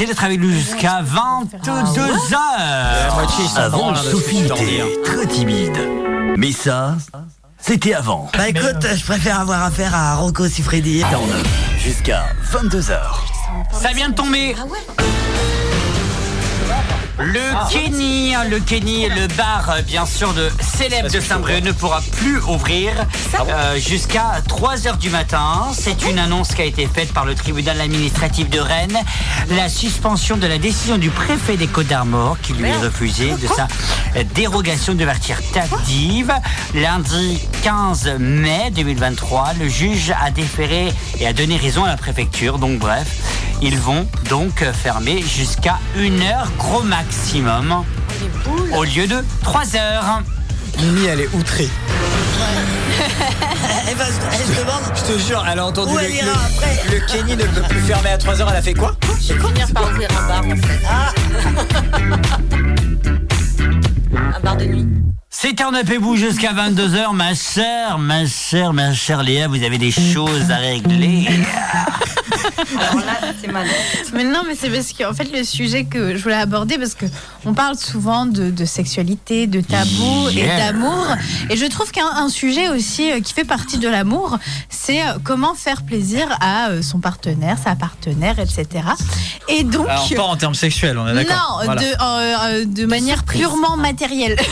Merci d'être avec nous jusqu'à 22 heures. Avant, Sophie était très timide. Mais ça, c'était avant. Bah écoute, je préfère avoir affaire à Rocco Siffredi. Jusqu'à 22h. Ça vient de tomber. Le Kenny, le Kenny, le bar euh, bien sûr de célèbre de Saint-Brieuc ne pourra plus ouvrir euh, jusqu'à 3h du matin. C'est une annonce qui a été faite par le tribunal administratif de Rennes. La suspension de la décision du préfet des Côtes d'Armor qui lui est refusée de sa euh, dérogation d'ouverture tardive. Lundi 15 mai 2023, le juge a déféré et a donné raison à la préfecture. Donc bref, ils vont donc fermer jusqu'à une heure gros maximum au lieu de 3 heures. Mimi, elle est outrée. Elle va se elle se demande. Je te jure, elle a entendu Où le, elle ira le- après le Kenny ne peut plus fermer à 3h. Elle a fait quoi? Je vais finir par ouvrir un bar en fait. Un bar de nuit. C'est Turn Up et Bouge jusqu'à 22h, ma chère, ma chère, ma chère Léa, vous avez des choses à régler. Alors là. Mais non, mais c'est parce qu'en fait, le sujet que je voulais aborder, parce que on parle souvent de, de sexualité, de tabou et d'amour. Et je trouve qu'un un sujet aussi euh, qui fait partie de l'amour, c'est euh, comment faire plaisir à euh, son partenaire, sa partenaire, etc. Et donc. Alors, pas en termes sexuels, on est d'accord Non, Voilà. de, euh, de manière purement matérielle.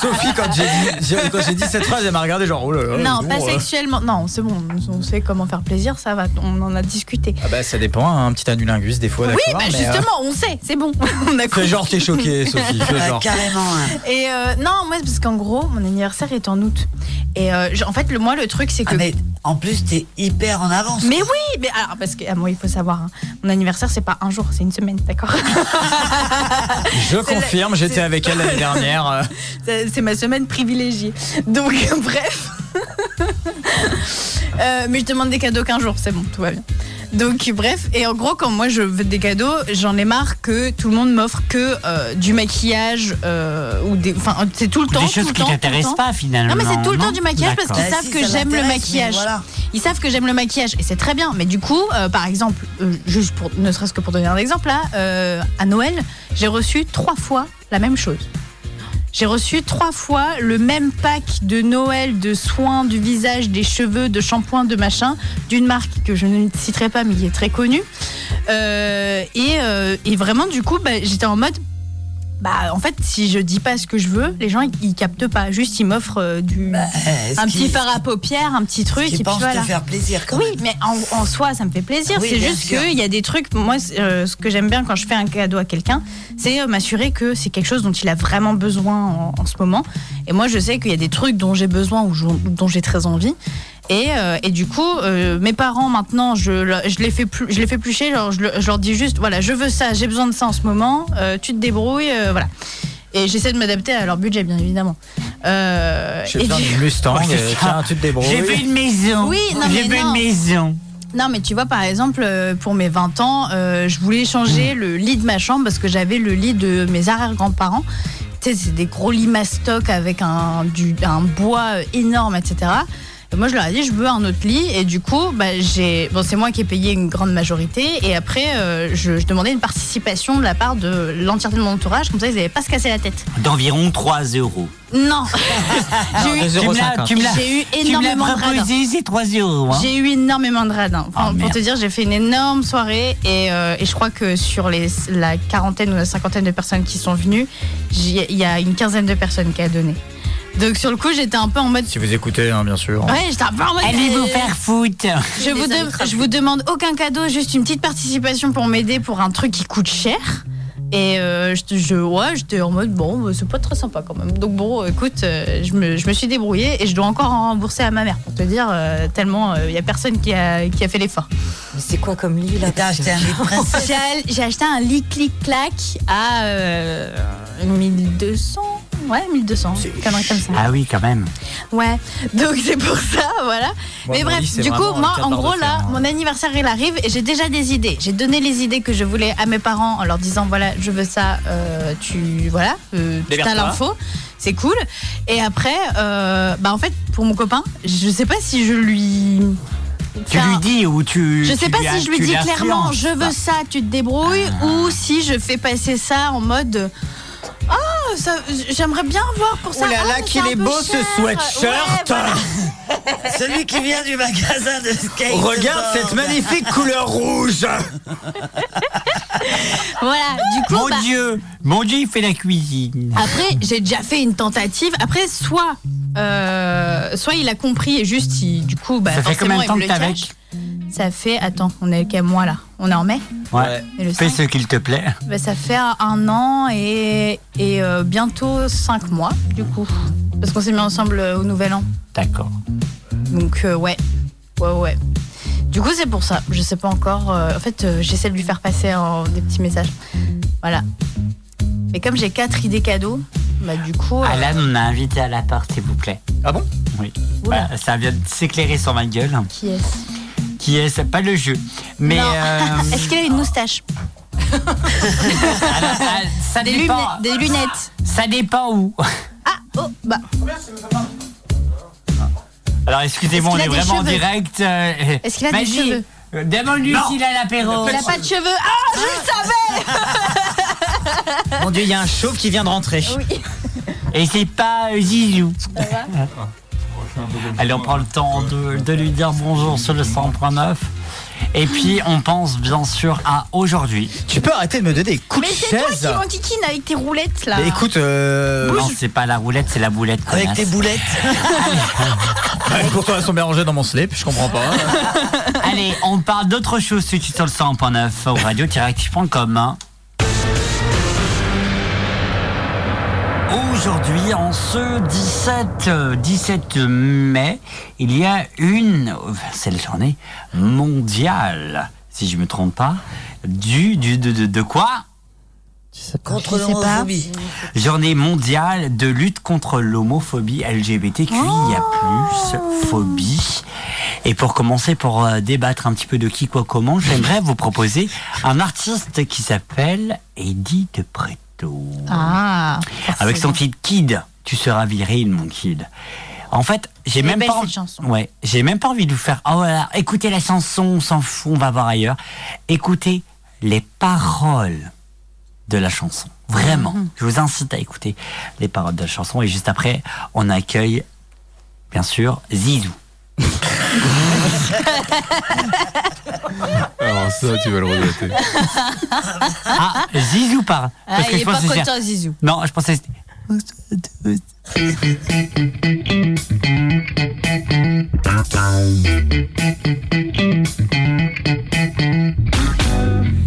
Sophie, quand j'ai dit, cette phrase, elle m'a regardé genre, oh là là. non, bon, pas euh. sexuellement. Non, c'est bon, on sait comment faire plaisir, ça va, on en a discuté. Ah bah ça dépend, hein, un petit anulingus des fois, Oui, d'accord. bah mais, justement, on sait, c'est bon. on a Fais compris. genre t'es choqué, Sophie, Ah, genre. carrément. hein. Et euh, non, moi, c'est parce qu'en gros, mon anniversaire est en août. Et euh, je- en fait, le, moi, le truc, c'est que. Ah, mais en plus, t'es hyper en avance. Mais oui, mais alors parce que ah, moi il faut savoir, hein, mon anniversaire c'est pas un jour, c'est une semaine, d'accord? Je confirme, j'étais avec elle l'année dernière. C'est c'est ma semaine privilégiée. Donc bref. Euh, mais je demande des cadeaux qu'un jour, c'est bon, tout va bien. Donc bref, et en gros quand moi je veux des cadeaux, j'en ai marre que tout le monde m'offre que euh, du maquillage euh, ou des, enfin c'est tout le Des temps. choses tout le qui t'intéressent pas, finalement, Non mais c'est tout le temps du maquillage parce qu'ils savent Bah, si, que j'aime le maquillage. voilà. Ils savent que j'aime le maquillage et c'est très bien. Mais du coup, euh, par exemple, euh, juste pour ne serait-ce que pour donner un exemple là, euh, à Noël, j'ai reçu trois fois la même chose. J'ai reçu trois fois le même pack de Noël de soins du visage, des cheveux, de shampoing, de machin, d'une marque que je ne citerai pas mais qui est très connue. Euh, et, euh, et vraiment, du coup, bah, j'étais en mode. Bah, en fait, si je dis pas ce que je veux, les gens ils, ils captent pas. Juste ils m'offrent euh, du est-ce un petit fard à paupières, un petit truc. puis pensent te faire plaisir, quand oui, même. mais en, en soi, ça me fait plaisir. Oui, c'est juste qu'il y a des trucs. Moi, euh, ce que j'aime bien quand je fais un cadeau à quelqu'un, c'est euh, m'assurer que c'est quelque chose dont il a vraiment besoin en, en ce moment. Et moi, je sais qu'il y a des trucs dont j'ai besoin ou dont j'ai très envie. Et, euh, et du coup, euh, mes parents maintenant, je, je les fais plus, je les fais plus chier. genre, je, le- je leur dis juste, voilà, je veux ça, j'ai besoin de ça en ce moment. euh, tu te débrouilles, euh, voilà. Et j'essaie de m'adapter à leur budget, bien évidemment. Euh, J'ai besoin du- d'une Mustang, Ouais, euh, tiens, tu te débrouilles. J'ai vu une maison. Oui, non, J'ai mais vu une maison. Non, mais tu vois, par exemple, pour mes 20 ans, euh, je voulais changer le lit de ma chambre parce que j'avais le lit de mes arrière-grands-parents. Tu sais, c'est des gros lits mastoc avec un, du, un bois énorme, etc. Moi, je leur ai dit, je veux un autre lit. Et du coup, bah, j'ai, bon, c'est moi qui ai payé une grande majorité. Et après, euh, je, je demandais une participation de la part de l'entièreté de mon entourage. Comme ça, ils n'avaient pas se casser la tête. D'environ 3 euros. Non J'ai eu, Tu me l'as- tu me l'as- j'ai eu tu me l'as énormément de radins. proposé, c'est 3 euros. hein. J'ai eu énormément de radins. Enfin, Ah, pour merde. te dire, j'ai fait une énorme soirée et, euh, et je crois que sur les, la quarantaine ou la cinquantaine de personnes qui sont venues, il y a une quinzaine de personnes qui a donné. Donc sur le coup, j'étais un peu en mode. Si vous écoutez, hein, bien sûr. Ouais, j'étais un peu en mode. Allez vous euh, faire foutre. Je vous, de- je vous demande aucun cadeau, juste une petite participation pour m'aider pour un truc qui coûte cher. Et euh, je, je- ouais, j'étais en mode bon, bah, c'est pas très sympa quand même. Donc bon, écoute, euh, je, me, je me suis débrouillée et je dois encore en rembourser à ma mère pour te dire euh, tellement il y a personne qui a, qui a fait l'effort. Mais c'est quoi comme lit là T'as acheté un lit princesse J'ai acheté un lit clic-clac à euh, 1200. Ouais, 1200. Connerie comme ça. Ah oui, quand même. Ouais, donc c'est pour ça, voilà. Mais lit, bref, du coup, moi, en gros, fer, là, hein. mon anniversaire, il arrive et j'ai déjà des idées. J'ai donné les idées que je voulais à mes parents en leur disant, voilà, je veux ça, euh, tu, voilà, euh, tu as l'info, c'est cool. Et après, euh, bah en fait, pour mon copain, je sais pas si je lui Tu lui dis ou tu. Je sais tu pas si je lui dis clairement je veux ça, tu te débrouilles, Ah. ou si je fais passer ça en mode Ça- j'aimerais bien voir pour ça. Oh là Ah, là, qu'il est beau ce sweatshirt Ouais, voilà. Celui qui vient du magasin de skate. Regarde cette magnifique couleur rouge Voilà, du coup. Mon bah, Dieu, mon Dieu, il fait la cuisine. Après, j'ai déjà fait une tentative. Après, soit, euh, soit il a compris et juste, il- du coup, bah, Ça fait combien de temps que t'es avec. Ça fait, attends, on est quel mois là On est en mai Ouais. Et le Fais ce qu'il te plaît. Bah, Ça fait un an et, et euh, bientôt cinq mois, du coup. Parce qu'on s'est mis ensemble euh, au Nouvel An. D'accord. Donc, euh, ouais. Ouais, ouais. Du coup, c'est pour ça. Je sais pas encore. euh, en fait, euh, j'essaie de lui faire passer en- des petits messages. Voilà. Mais comme j'ai quatre idées cadeaux, bah, du coup. euh, Alan, on a invité à la part, s'il vous plaît. Ah bon? Oui. Bah, ça vient de s'éclairer sur ma gueule. Qui est-ce? Qui est C'est pas le jeu. Mais. Euh, Est-ce qu'il a une moustache alors, ah, ça des, dépend. lunettes, des lunettes. Ça dépend où. Ah, oh, bah. Alors excusez-moi, on Est-ce est qu'il a des vraiment en cheveux direct. euh, Est-ce qu'il a des cheveux euh, Demande-lui s'il a l'apéro. Il a pas de cheveux. Ah, je le savais Mon dieu, il y a un chauve qui vient de rentrer. Et c'est pas euh, Zizou. Allez, on prend le temps de, de lui dire bonjour sur le 100.9. Et puis, on pense bien sûr à aujourd'hui. Tu peux arrêter de me donner des coups Mais de c'est toi chaise qui m'enquiquine avec tes roulettes là. Mais écoute, euh, Non, c'est pas la roulette, c'est la boulette. Avec connasse. tes boulettes. bah, pourtant elles sont bien rangées dans mon slip, je comprends pas. Allez, on parle d'autre chose tout de suite sur le 100.9 au radio-active.com. Aujourd'hui, en ce 17, euh, 17 mai, il y a une, c'est la journée mondiale, si je me trompe pas, du, du de, de, de quoi? Contre Je sais pas. l'homophobie. Journée mondiale de lutte contre l'homophobie LGBTQIA+, phobie. Et pour commencer, pour euh, débattre un petit peu de qui, quoi, comment, j'aimerais vous proposer un artiste qui s'appelle Eddie de Ah. Avec son titre Kid, tu seras viril, mon kid. En fait, j'ai même pas cette envie- chanson. Ouais, j'ai même pas envie de vous faire. Oh là, écoutez la chanson, on s'en fout, on va voir ailleurs. Écoutez les paroles de la chanson. Vraiment, Mhm. je vous incite à écouter les paroles de la chanson. Et juste après, on accueille, bien sûr, Zizou. Alors ça, tu vas le regretter. Ah, Zizou parle. Ah, Parce que il je est pas pensais dire- content, Zizou. Non, je pensais.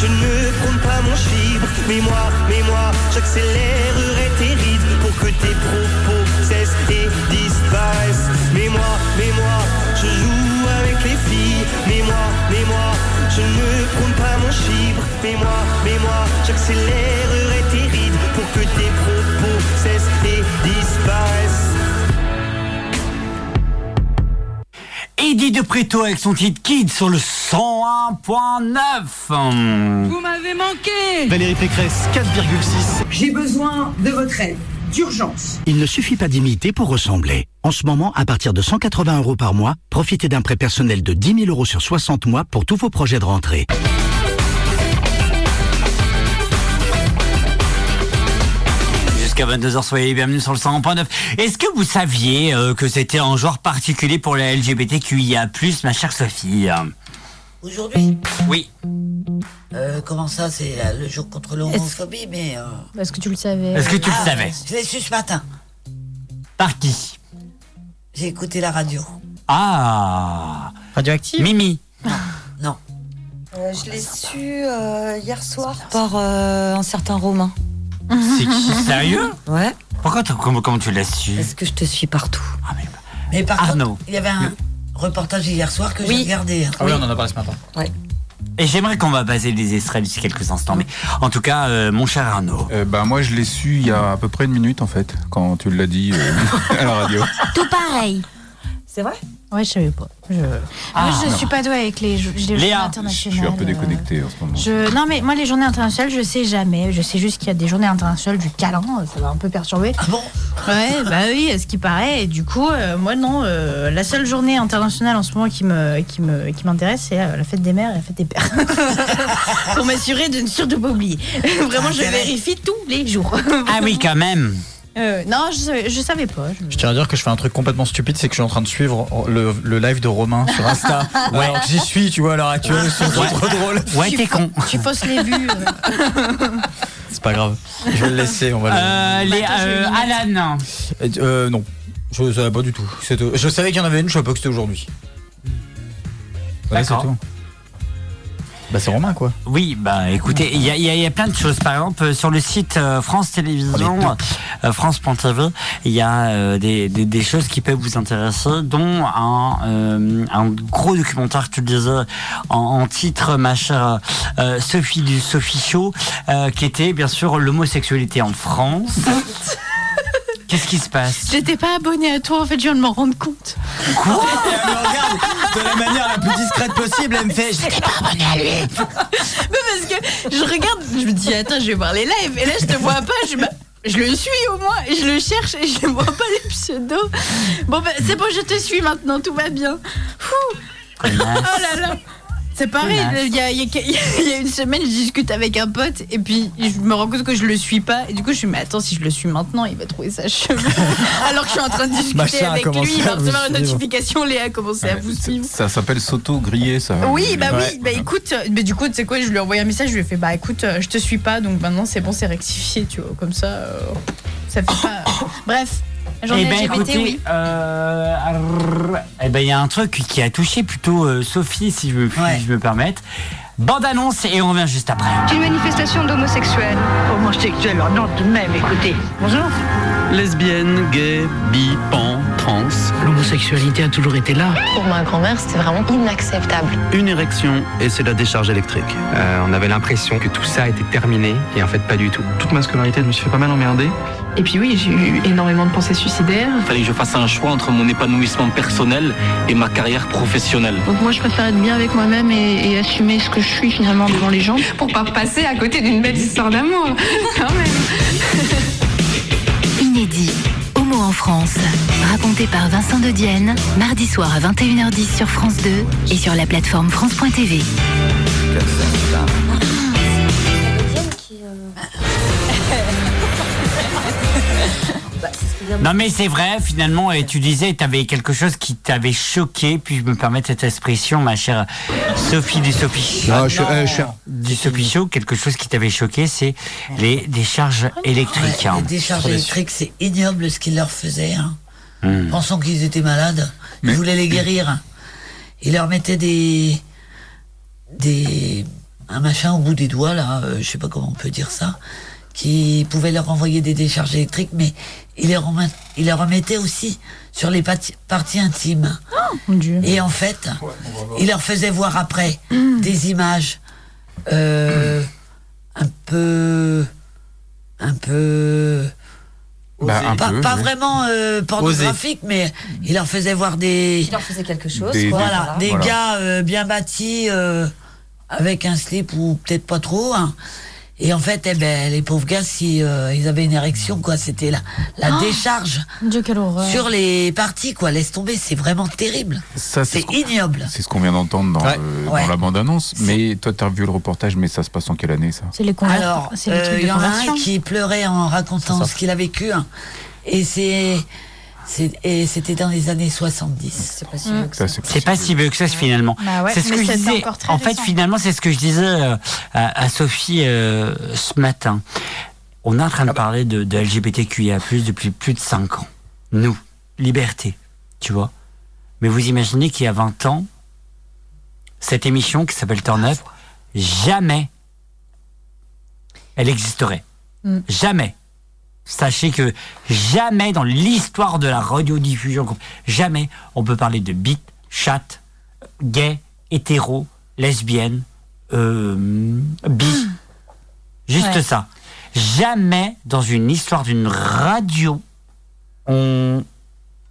Je ne prône pas mon chibre. Mais moi, mais moi, j'accélérerai tes rides pour que tes propos cessent et disparaissent. Mais moi, mais moi, je joue avec les filles. Mais moi, mais moi, je ne prône pas mon chibre. Mais moi, mais moi, j'accélérerai tes rides pour que tes propos cessent et disparaissent. Eddie de Préto avec son titre Kid sur le 101.9. Vous m'avez manqué Valérie Pécresse, 4,6. J'ai besoin de votre aide, d'urgence. Il ne suffit pas d'imiter pour ressembler. En ce moment, à partir de 180 euros par mois, profitez d'un prêt personnel de 10 000 euros sur 60 mois pour tous vos projets de rentrée. Jusqu'à 22h, soyez les bienvenus sur le 101.9. Est-ce que vous saviez euh, que c'était un genre particulier pour la LGBTQIA+, ma chère Sophie? Aujourd'hui Oui. Euh, comment ça, c'est euh, le jour contre l'homophobie, mais... euh, Est-ce que tu le savais Est-ce que tu le ah, savais Je l'ai su ce matin. Par qui J'ai écouté la radio. Ah Radioactive Mimi Non. Euh, je l'ai su euh, hier soir par euh, un certain Romain. C'est qui Sérieux Ouais. Pourquoi t'as- comment, comment tu l'as su Parce que je te suis partout. Mais par Arnaud. contre, il y avait un reportage hier soir que j'ai regardé. hein. Ah oui, on en a parlé ce matin. Et j'aimerais qu'on va baser les extraits d'ici quelques instants. Mais en tout cas, euh, mon cher Arnaud. Euh, bah, moi, je l'ai su il y a à peu près une minute, en fait, quand tu l'as dit euh, à la radio. Tout pareil. C'est vrai? Ouais, je savais pas. Je... Ah, moi, je non. suis pas douée avec les, jo- les journées Léa, Je internationales. suis un peu euh, déconnecté en ce moment. Je... Non, mais moi, les journées internationales, je sais jamais. Je sais juste qu'il y a des journées internationales du câlin. Ça va un peu perturber. Ah bon? Ouais, bah oui, à ce qui paraît. Et du coup, euh, moi, non. euh, la seule journée internationale en ce moment qui me, qui me, qui m'intéresse, c'est euh, la fête des mères et la fête des pères. Pour m'assurer de ne surtout pas oublier. Vraiment, je vérifie tous les jours. Ah oui, quand même. Euh, non, je, savais- je savais pas. je- Je tiens à dire que je fais un truc complètement stupide, c'est que je suis en train de suivre le, le live de Romain sur Insta. ouais. Alors que j'y suis, tu vois, à l'heure actuelle, c'est trop, trop drôle. Ouais, t'es con. Tu fausses les vues. euh. C'est pas grave. Je vais le laisser, on va le... Euh, les, vais euh. Alan. Euh, non, je savais pas du tout. Je savais qu'il y en avait une, je savais pas que c'était aujourd'hui. Ouais, c'est tout. Bah c'est Romain quoi. Oui, bah écoutez, il y a, y y plein de choses. Par exemple, sur le site France Télévisions, euh, France.tv, il y a euh, des, des, des choses qui peuvent vous intéresser, dont un, euh, un gros documentaire, tu le disais, en, en titre, ma chère euh, Sophie du Sophie Show, euh, qui était bien sûr l'homosexualité en France. Qu'est-ce qui se passe? J'étais pas abonnée à toi, en fait, je viens de m'en rendre compte. elle me regarde de la manière la plus discrète possible, elle me fait J'étais pas abonné à lui Mais parce que je regarde, je me dis, attends, je vais voir les lives. Et là, je te vois pas. Je, bah, je le suis au moins. Et je le cherche et je ne vois pas les pseudos. Bon, bah, c'est bon, je te suis maintenant. Tout va bien. Fou. Oh là là. C'est pareil, il y a, il y a- il y a une semaine, je discute avec un pote et puis je me rends compte que je le suis pas. Et du coup, je suis, mais attends, si je le suis maintenant, il va trouver ça chelou. Alors que je suis en train de discuter Machin avec lui, il va recevoir une notification, Léa a commencé à vous suivre. Ça s'appelle s'auto-griller, ça. Oui, bah Ouais. oui, bah écoute, mais du coup, tu sais quoi, je lui ai envoyé un message, je lui ai fait, bah écoute, euh, je te suis pas, donc maintenant c'est bon, c'est rectifié, tu vois, comme ça, euh, ça fait pas. Bref, j'en Eh ben écoutez, oui. euh, arrr, eh ben il y a un truc qui a touché plutôt euh, Sophie, si je me, si je me permette. Bande annonce et on revient juste après. Une manifestation d'homosexuels. Homosexuels, non tout de même, écoutez. Bonjour. Lesbiennes, gays, bi, pan, l'homosexualité a toujours été là. Pour ma grand-mère, c'était vraiment inacceptable. Une érection et c'est la décharge électrique. Euh, on avait l'impression que tout ça était terminé et en fait pas du tout. Toute ma scolarité, je me suis fait pas mal emmerder. Et puis oui, j'ai eu énormément de pensées suicidaires. Il fallait que je fasse un choix entre mon épanouissement personnel et ma carrière professionnelle. Donc moi, je préfère être bien avec moi-même et, et assumer ce que je suis finalement devant les gens. Pour pas passer à côté d'une belle histoire d'amour, quand même. Inédit. Homo en France. Raconté par Vincent de Dienne, mardi soir à 21h10 sur France 2 et sur la plateforme France.tv. Non mais c'est vrai, finalement, et tu disais, tu avais quelque chose qui t'avait choqué, puis je me permets cette expression, ma chère Sophie du Sophie Non, je- euh, je- du Sophie Show, quelque chose qui t'avait choqué, c'est les décharges électriques. hein. Les décharges électriques, c'est ignoble ce qu'ils leur faisaient. Hein. Hmm. Pensant qu'ils étaient malades, ils voulaient les guérir. Ils leur mettaient des. des. un machin au bout des doigts, là, euh, je sais pas comment on peut dire ça, qui pouvait leur envoyer des décharges électriques, mais ils les, remet- ils les remettaient aussi sur les parties intimes. Et en fait, ils leur faisaient voir après des images euh, un peu. un peu. Bah, un pas, peu, pas oui. vraiment euh, pornographique, mais il leur faisait voir des. Il leur faisait quelque chose. Des- quoi. des- Voilà, des Voilà. gars euh, bien bâtis, euh, avec un slip ou peut-être pas trop. hein. Et en fait, eh ben, les pauvres gars, si euh, ils avaient une érection, quoi, c'était la, la Oh décharge Dieu, quelle horreur. sur les parties, quoi. Laisse tomber, c'est vraiment terrible. Ça, C'est ce ignoble. C'est ce qu'on vient d'entendre dans, Ouais. le- dans Ouais. la bande-annonce. Mais toi, tu as vu le reportage, mais ça se passe en quelle année, ça? C'est les conver- Alors, euh, il de y en a un qui pleurait en racontant ce qu'il a vécu. hein. Et c'est. C'est- Et c'était dans les années 70. C'est pas si vieux que ça. Ça, c'est pas si vieux que ça finalement. Bah ouais, c'est ce que je disais. En fait, récent. finalement, c'est ce que je disais euh, à, à Sophie euh, ce matin. On est en train de parler de, de LGBTQIA+ depuis plus de 5 ans. Nous, liberté, tu vois. Mais vous imaginez qu'il y a 20 ans, cette émission qui s'appelle Turn Up, jamais elle existerait. Mm. Jamais. Sachez que jamais dans l'histoire de la radiodiffusion, jamais on peut parler de bite, chatte, gay, hétéro, lesbienne, euh, bi. Juste Ouais. ça. Jamais dans une histoire d'une radio, on,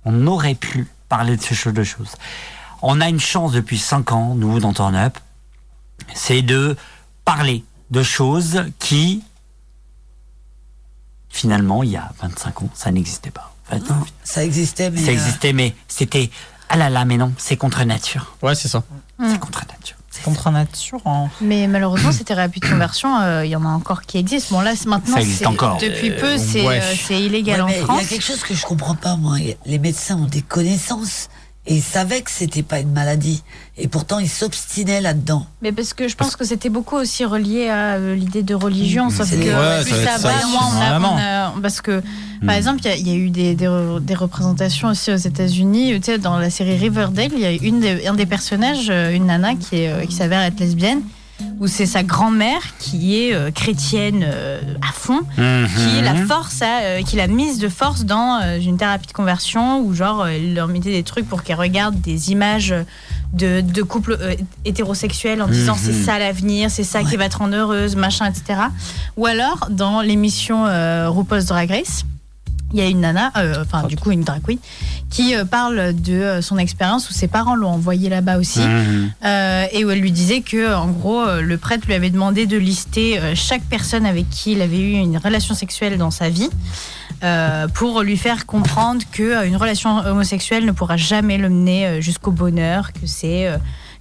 on aurait pu parler de ce genre de choses. On a une chance depuis 5 ans, nous, dans Turn Up, c'est de parler de choses qui, finalement, il y a 25 ans, ça n'existait pas. En fait, Ça existait, mais. ça euh, existait, mais c'était ah là là, mais non, c'est contre nature. Ouais, c'est ça. C'est contre nature. Contre nature. hein. Mais malheureusement, ces thérapies de conversion, euh, il y en a encore qui existent. Bon, là, c'est- maintenant, Ça existe c'est- encore. Depuis peu, Euh, c'est ouais. euh, c'est illégal ouais, en mais Il y France. a quelque chose que je comprends pas, moi. Les médecins ont des connaissances et ils savaient que c'était pas une maladie. Et pourtant, ils s'obstinaient là-dedans. Mais parce que je pense que c'était beaucoup aussi relié à euh, l'idée de religion, sauf que Ouais, plus ça va ça être va, ça moins aussi, on a, vraiment. on a- Parce que, par exemple, il y a- il y, a eu des, des, re- des représentations aussi aux États-Unis. Tu sais, dans la série Riverdale, il y a une des- un des personnages, euh, une nana qui, est, euh, qui s'avère être lesbienne, où c'est sa grand-mère qui est euh, chrétienne euh, à fond, qui la force à, euh, qui l'a mise de force dans euh, une thérapie de conversion où genre elle leur mettait des trucs pour qu'elle regarde des images de, de couples hétérosexuels en disant Mhm. c'est ça l'avenir, c'est ça qui va te rendre heureuse, machin, etc. Ou alors dans l'émission RuPaul's Drag Race. Il y a une nana, euh, enfin du coup une drag queen, qui euh, parle de euh, son expérience où ses parents l'ont envoyée là-bas aussi. Euh, et où elle lui disait que, en gros, le prêtre lui avait demandé de lister chaque personne avec qui il avait eu une relation sexuelle dans sa vie, pour lui faire comprendre que une relation homosexuelle ne pourra jamais le mener jusqu'au bonheur, que c'est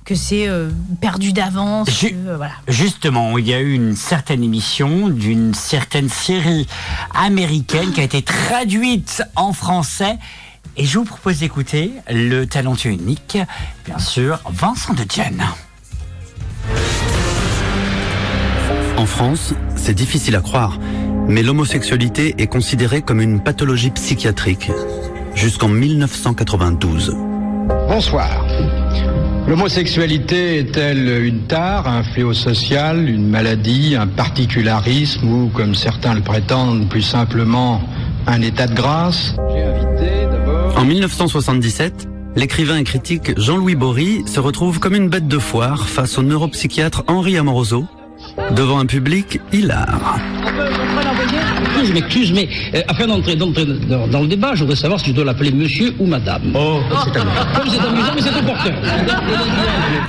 que c'est euh, perdu d'avance. euh, voilà. Justement, il y a eu une certaine émission d'une certaine série américaine qui a été traduite en français. Et je vous propose d'écouter le talentueux unique, bien sûr, Vincent de Dienne. En France, c'est difficile à croire, mais l'homosexualité est considérée comme une pathologie psychiatrique jusqu'en 1992. Bonsoir. L'homosexualité est-elle une tare, un fléau social, une maladie, un particularisme ou, comme certains le prétendent, plus simplement un état de grâce? J'ai invité d'abord En 1977, l'écrivain et critique Jean-Louis Bory se retrouve comme une bête de foire face au neuropsychiatre Henri Amoroso, devant un public hilar. Je m'excuse, mais euh, afin d'entrer dans, dans le débat, je voudrais savoir si je dois l'appeler monsieur ou madame. Oh, c'est amusant. Comme c'est amusant, mais c'est important.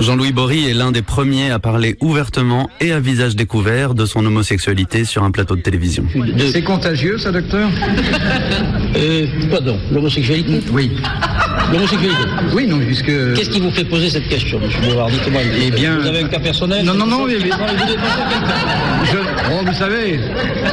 Jean-Louis Bory est l'un des premiers à parler ouvertement et à visage découvert de son homosexualité sur un plateau de télévision. C'est contagieux, ça, docteur? Euh, pardon, l'homosexualité? Oui. L'homosexualité Oui, non, puisque... Qu'est-ce qui vous fait poser cette question, monsieur Bouvard Dites-moi. Eh bien- Vous avez un cas personnel Non, non, non, mais- mais-. Je- oh, vous savez,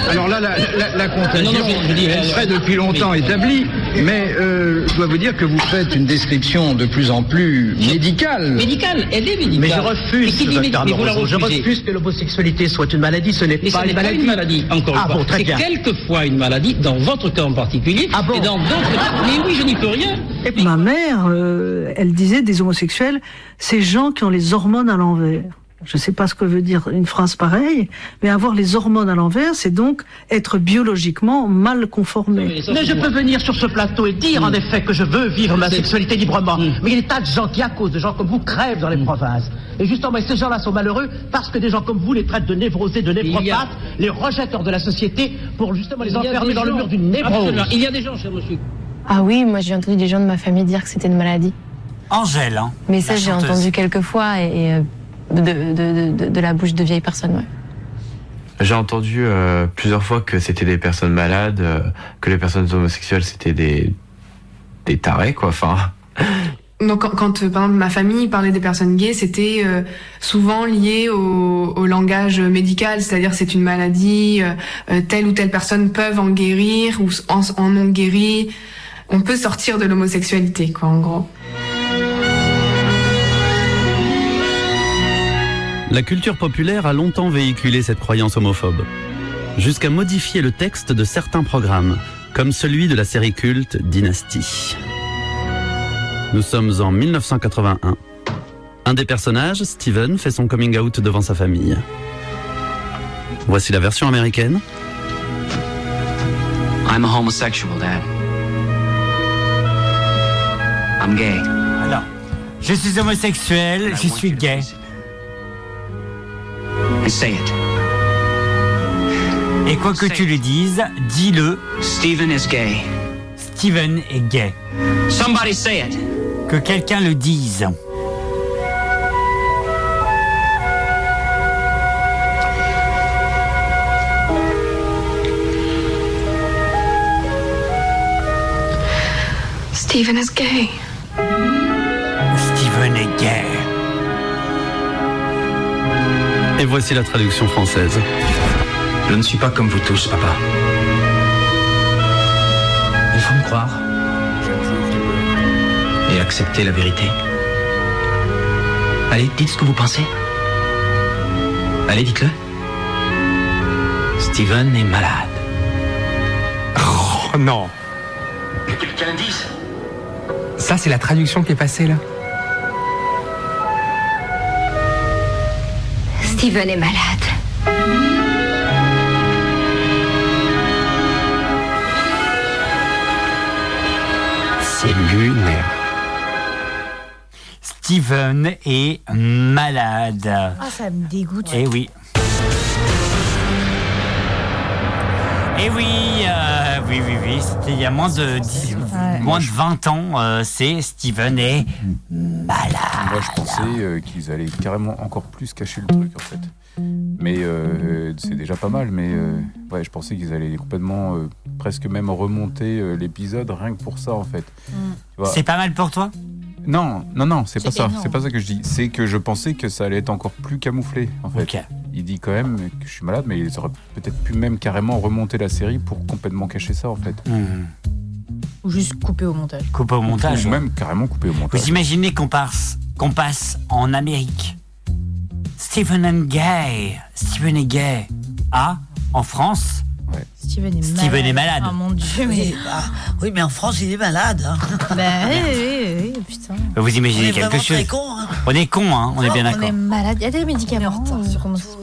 alors là, la, la- la contagion, Non, non, je- je dis, elle euh, serait depuis longtemps mais- établie, mais euh, je dois vous dire que vous faites une description de plus en plus médicale. Médicale, elle est médicale. Mais je refuse, Mais dit mais vous je refuse que l'homosexualité soit une maladie, ce n'est pas une maladie, encore Ah une fois. bon, C'est quelquefois une maladie, dans votre cas en particulier, Ah et dans d'autres... Mais oui, je n'y peux rien. Ma mère, euh, elle disait des homosexuels, ces gens qui ont les hormones à l'envers. Je ne sais pas ce que veut dire une phrase pareille, mais avoir les hormones à l'envers, c'est donc être biologiquement mal conformé. Mais je peux venir sur ce plateau et dire en effet que je veux vivre ma sexualité librement. Mais il y a des tas de gens qui, à cause de gens comme vous, crèvent dans les provinces. Et justement, ces gens-là sont malheureux parce que des gens comme vous les traitent de névrosés, de a- névropathes, les rejettent hors de la société pour justement les enfermer dans le mur d'une névrose. Absolument. Il y a des gens, cher monsieur. Ah oui, moi j'ai entendu des gens de ma famille dire que c'était une maladie. Angèle, hein. Mais ça j'ai entendu quelques fois et, et, euh, de, de, de, de la bouche de vieilles personnes. Ouais. J'ai entendu euh, plusieurs fois que c'était des personnes malades, euh, que les personnes homosexuelles c'était des des tarés quoi. Enfin, Donc quand, quand, par exemple ma famille parlait des personnes gays, c'était euh, souvent lié au, au langage médical, c'est-à-dire c'est une maladie, telle ou telle personne peuvent en guérir ou en, en ont guéri. On peut sortir de l'homosexualité, quoi, en gros. La culture populaire a longtemps véhiculé cette croyance homophobe, jusqu'à modifier le texte de certains programmes, comme celui de la série culte Dynasty. Nous sommes en 1981. Un des personnages, Steven, fait son coming out devant sa famille. Voici la version américaine. I'm a homosexual, Dad. I'm gay. Alors, je suis homosexuel, je suis gay. And say it. Et quoi que tu lui dises, dis-le. Steven is gay. Steven est gay. Somebody say it. Que quelqu'un le dise. Steven is gay. Et voici la traduction française. Je ne suis pas comme vous tous, papa. Il faut me croire. Et accepter la vérité. Allez, dites ce que vous pensez. Allez, dites-le. Steven est malade. Oh non. Quelqu'un dise Ça, c'est la traduction qui est passée là. Steven est malade. C'est lunaire. Steven est malade. Ah, ça me dégoûte. Eh oui. Eh oui, euh, oui, oui, oui, c'était il y a moins de, 10 moins de 20 ans, euh, c'est Steven est malade. Moi, je pensais euh, qu'ils allaient carrément encore plus cacher le truc, en fait. Mais euh, c'est déjà pas mal, mais euh, ouais, je pensais qu'ils allaient complètement, euh, presque même remonter euh, l'épisode rien que pour ça, en fait. Vois. C'est pas mal pour toi? Non, non, non, c'est pas ça. C'est pas ça que je dis. C'est que je pensais que ça allait être encore plus camouflé, en fait. Il dit quand même que je suis malade, mais ils auraient peut-être pu même carrément remonter la série pour complètement cacher ça, en fait. Ou juste couper au montage. Coupe au montage. Ou même carrément couper au montage. Vous imaginez qu'on passe, qu'on passe en Amérique Stephen and Gay. Stephen est gay. Ah, en France Steven est malade. Steven est malade. Ah mon dieu, mais. Oui, bah, oui, mais en France, il est malade. hein. Bah oui, oui, oui, putain. Vous imaginez On est quelque chose hein. On est con, hein, on est bien On d'accord. est malade. Il y a des médicaments. ça se passe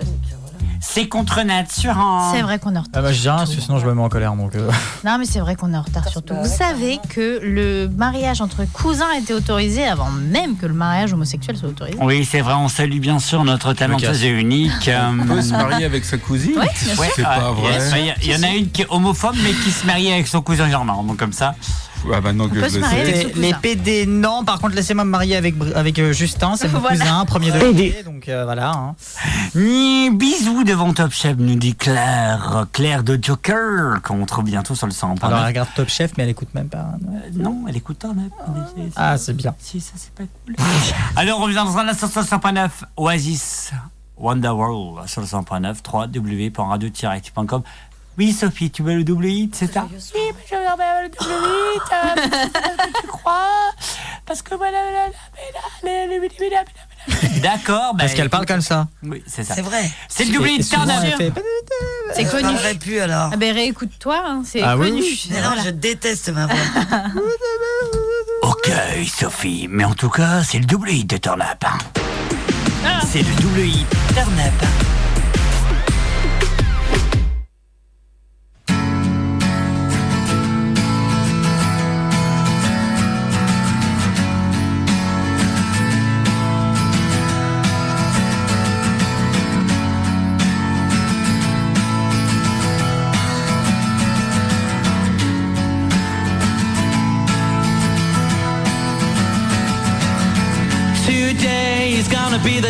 C'est contre nature. hein. C'est vrai qu'on est en retard. Ah bah je dis rien parce que sinon je me mets en colère donc. euh. Non, mais c'est vrai qu'on est en retard surtout. Vous savez que le mariage entre cousins été autorisé avant même que le mariage homosexuel soit autorisé. Oui, c'est vrai, on salue bien sûr notre talenteuse et unique. euh, On peut se marier avec sa cousine Oui, bien sûr. C'est pas vrai. il y, en a une qui est homophobe mais qui se marie avec son cousin germain. Donc comme ça. Ah bah non, que peut je le sais. Les, les PD, non. Par contre, laissez-moi me marier avec, avec euh, Justin, c'est mon Voilà. cousin, premier degré. Donc euh, voilà. hein. Ni bisous devant Top Chef, nous dit Claire. Claire de Joker, qu'on retrouve bientôt sur le 100. Alors elle regarde Top Chef, mais elle écoute même pas. non? non, elle écoute un Ah, c'est bien. Si, ça c'est pas cool. Alors, on revient dans un instant sur le 100.9 Oasis Wonderworld sur le 100.9 www.radio-active.com. Oui, Sophie, tu veux le double hit, c'est ça Oui, mais je veux le double hit. euh, parce que tu crois Parce que voilà. D'accord, bah, Parce qu'elle parle comme ça. Oui, c'est ça. C'est vrai. C'est le double hit, C'est Je connu. parlerai plus alors. Ah ben réécoute-toi, hein, c'est Ah oui, connu. oui. Mais non, je déteste ma voix. Ok, Sophie, mais en tout cas, c'est le double hit de Turn Up. hein. C'est le double hit Turn Up.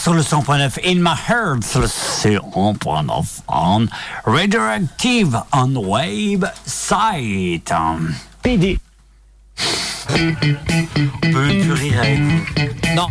Sur le 100.9, In My Heart sur le 100.9, on Radioactive on Wave Site. PD. On peut plus rire avec vous. Non.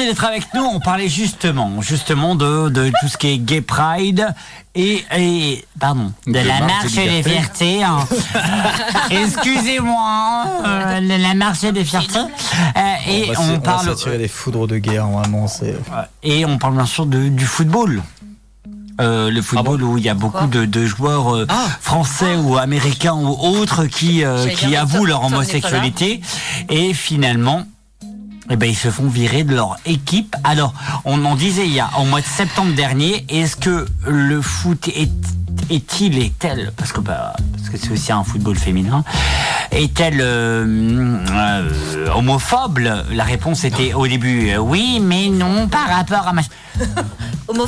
Merci d'être avec nous. On parlait justement, justement de, de tout ce qui est gay pride et, et pardon, de, De la marche marche des fiertés. hein. Excusez-moi, euh, la marche des fiertés. Euh, et va on, va parle s'attirer des foudres de guerre, vraiment. C'est. et on parle bien sûr de- du football. Euh, le football où il y a beaucoup de, de joueurs euh, français ou américains ou autres qui, euh, qui avouent leur homosexualité et finalement eh ben, ils se font virer de leur équipe. Alors, on en disait il y a au mois de septembre dernier, est-ce que le foot est est-il est-elle parce que bah, parce que c'est aussi un football féminin est-elle euh, euh, homophobe? La réponse était au début euh, oui, mais non par rapport à ma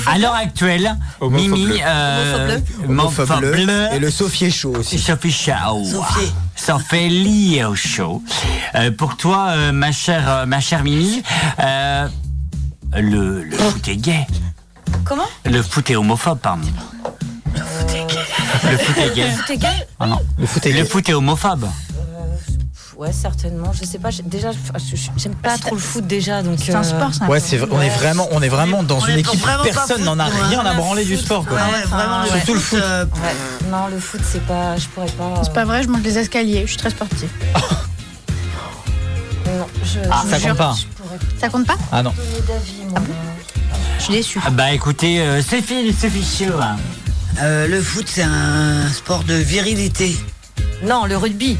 à l'heure actuelle, Mimi euh, Homophobe homophobe bleu. bleu. Et le Sophie Chaud aussi. Sophie Chaud. Sophie. Sophie lié au show. Euh, pour toi, euh, ma chère, euh, ma chère Mimi, euh, le, le foot est gay. Comment? Le foot est homophobe, pardon. Le foot est gay. Le foot est gay Ah non. Le foot est, le foot est homophobe. Ouais, certainement. Je sais pas. Déjà, je- j'aime pas trop le foot déjà, donc. C'est un euh, sport, c'est un Ouais, c'est, on est vraiment, on est vraiment dans on une équipe. vraiment Personne n'en a rien à branler du sport. Quoi. Ouais, vraiment, Surtout le foot. euh, ouais. Non, le foot, c'est pas. Je pourrais pas. C'est pas vrai, je monte les escaliers, je suis très sportive. Non, je, Ah, je ça jure, compte pas. je Ça compte pas? Ah non. moi. Je suis déçue. Ah Bah écoutez, euh, Sophie, Sophie Chaud. hein. Euh, le foot, c'est un sport de virilité. Non, le rugby.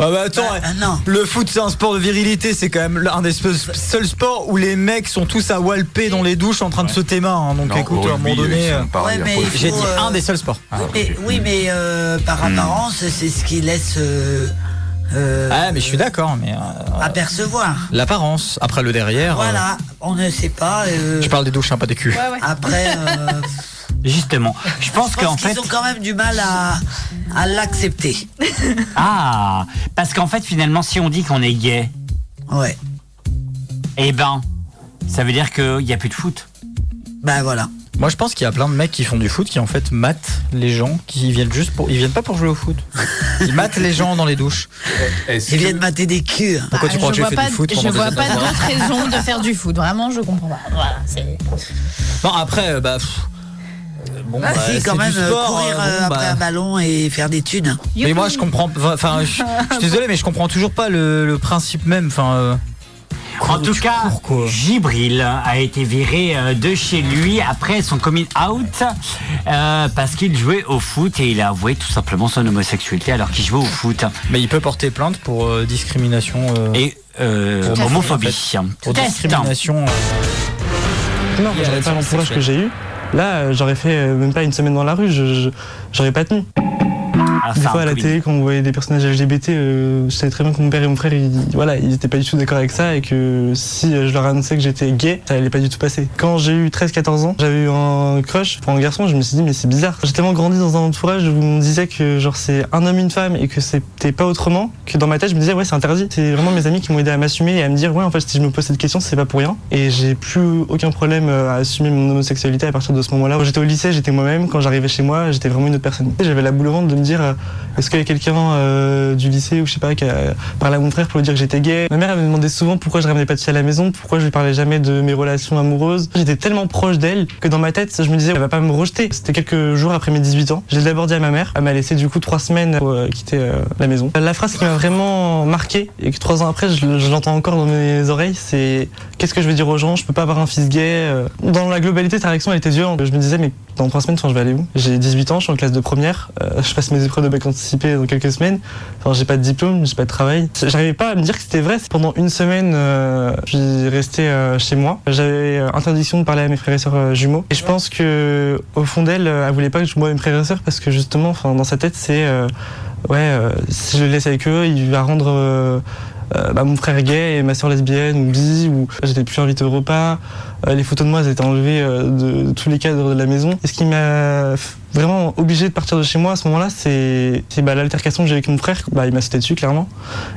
Ah bah attends, Ah, non. le foot c'est un sport de virilité, c'est quand même l'un des seuls sports où les mecs sont tous à walper dans les douches en train de sauter main. hein. Donc Non, écoute, à un moment donné, euh, Ouais, j'ai faut, dit euh, un des seuls sports. Mais- oui, mais euh, par apparence, c'est ce qui laisse euh, euh, Ah mais je suis d'accord, mais euh, apercevoir. l'apparence, après le derrière. euh, Voilà, on ne sait pas. euh, je parle des douches, hein, pas des culs. Après, euh, Justement, je pense Je qu'en fait, ont quand même du mal à, à l'accepter. ah, parce qu'en fait, finalement, si on dit qu'on est gay, ouais, eh ben, ça veut dire qu'il n'y a plus de foot. Ben voilà. Moi, je pense qu'il y a plein de mecs qui font du foot qui en fait matent les gens qui viennent juste pour. Ils viennent pas pour jouer au foot. Ils matent les gens dans les douches. Ils viennent mater des culs. Pourquoi tu Ah, crois que j'ai fait du foot je vois pas d'autre raison de faire du foot. Vraiment, je comprends pas. Voilà, c'est. Non, après, euh, bah. pff, Bon, Ah, bah, si, quand c'est même, du sport, courir euh, euh, après bah. un ballon et faire des thunes. Mais moi, je comprends. Enfin, je je suis désolé, mais je comprends toujours pas le, le principe même. Enfin. euh, En tout cas, Gibril a été viré euh, de chez lui après son coming out euh, parce qu'il jouait au foot et il a avoué tout simplement son homosexualité alors qu'il jouait au foot. Mais il peut porter plainte pour euh, discrimination. euh, Et euh, homophobie. en fait. Pour discrimination. Non, moi, j'aurais pas l'entourage que j'ai eu. Là, euh, j'aurais fait euh, même pas une semaine dans la rue, j'aurais pas tenu. Ah, des fois à la télé, quand on voyait des personnages LGBT, euh, je savais très bien que mon père et mon frère, ils, voilà, ils étaient pas du tout d'accord avec ça et que si euh, je leur annonçais que j'étais gay, ça allait pas du tout passer. Quand j'ai eu 13-14 ans, j'avais eu un crush pour un garçon, je me suis dit mais c'est bizarre. J'ai tellement grandi dans un entourage où on me disait que genre c'est un homme une femme et que c'était pas autrement que dans ma tête je me disais ouais c'est interdit. C'est vraiment mes amis qui m'ont aidé à m'assumer et à me dire ouais en fait si je me pose cette question c'est pas pour rien et j'ai plus aucun problème euh, à assumer mon homosexualité à partir de ce moment-là. Quand j'étais au lycée j'étais moi-même, quand j'arrivais chez moi j'étais vraiment une autre personne. J'avais la boule au ventre de me dire euh, est-ce qu'il y a quelqu'un euh, du lycée ou je sais pas qui a parlé à mon frère pour lui dire que j'étais gay? Ma mère elle me demandait souvent pourquoi je ramenais pas de filles à la maison, pourquoi je lui parlais jamais de mes relations amoureuses. J'étais tellement proche d'elle que dans ma tête je me disais elle va pas me rejeter. C'était quelques jours après mes 18 ans. J'ai d'abord dit à ma mère, elle m'a laissé du coup trois semaines pour euh, quitter la maison. La phrase qui m'a vraiment marqué et que trois ans après je, l'entends encore dans mes oreilles, c'est qu'est-ce que je vais dire aux gens? Je peux pas avoir un fils gay. Dans la globalité, ta réaction elle était violente. Je me disais mais dans trois semaines, je vais aller où? J'ai 18 ans, je suis en classe de première, je passe mes épreuves de bac anticipé dans quelques semaines. Enfin, j'ai pas de diplôme, j'ai pas de travail. J'arrivais pas à me dire que c'était vrai. Pendant une semaine, euh, je suis resté euh, chez moi. J'avais euh, interdiction de parler à mes frères et sœurs jumeaux. Et je pense que au fond d'elle, elle voulait pas que je voie mes frères et sœurs parce que justement, enfin, dans sa tête, c'est ouais, si je le laisse avec eux, il va rendre bah, mon frère gay et ma soeur lesbienne ou bi ou j'étais plus invité au repas. Euh, les photos de moi elles étaient enlevées euh, de, tous les cadres de la maison. Et ce qui m'a vraiment obligé de partir de chez moi à ce moment-là, c'est bah, l'altercation que j'ai avec mon frère. Bah, il m'a sauté dessus clairement.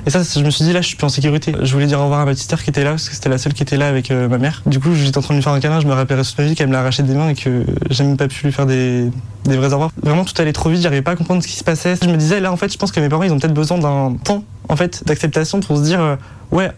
Et ça, je me suis dit là, je suis plus en sécurité. Je voulais dire au revoir à ma petite sœur qui était là parce que c'était la seule qui était là avec euh, ma mère. Du coup, j'étais en train de lui faire un câlin. Je me rappellerai toute ma vie qu'elle me l'a arraché des mains et que j'ai même pas pu lui faire des, vrais au revoir. Vraiment, tout allait trop vite. J'arrivais pas à comprendre ce qui se passait. Je me disais là, en fait, je pense que mes parents, ils ont peut-être besoin d'un temps en fait d'acceptation pour se dire ouais,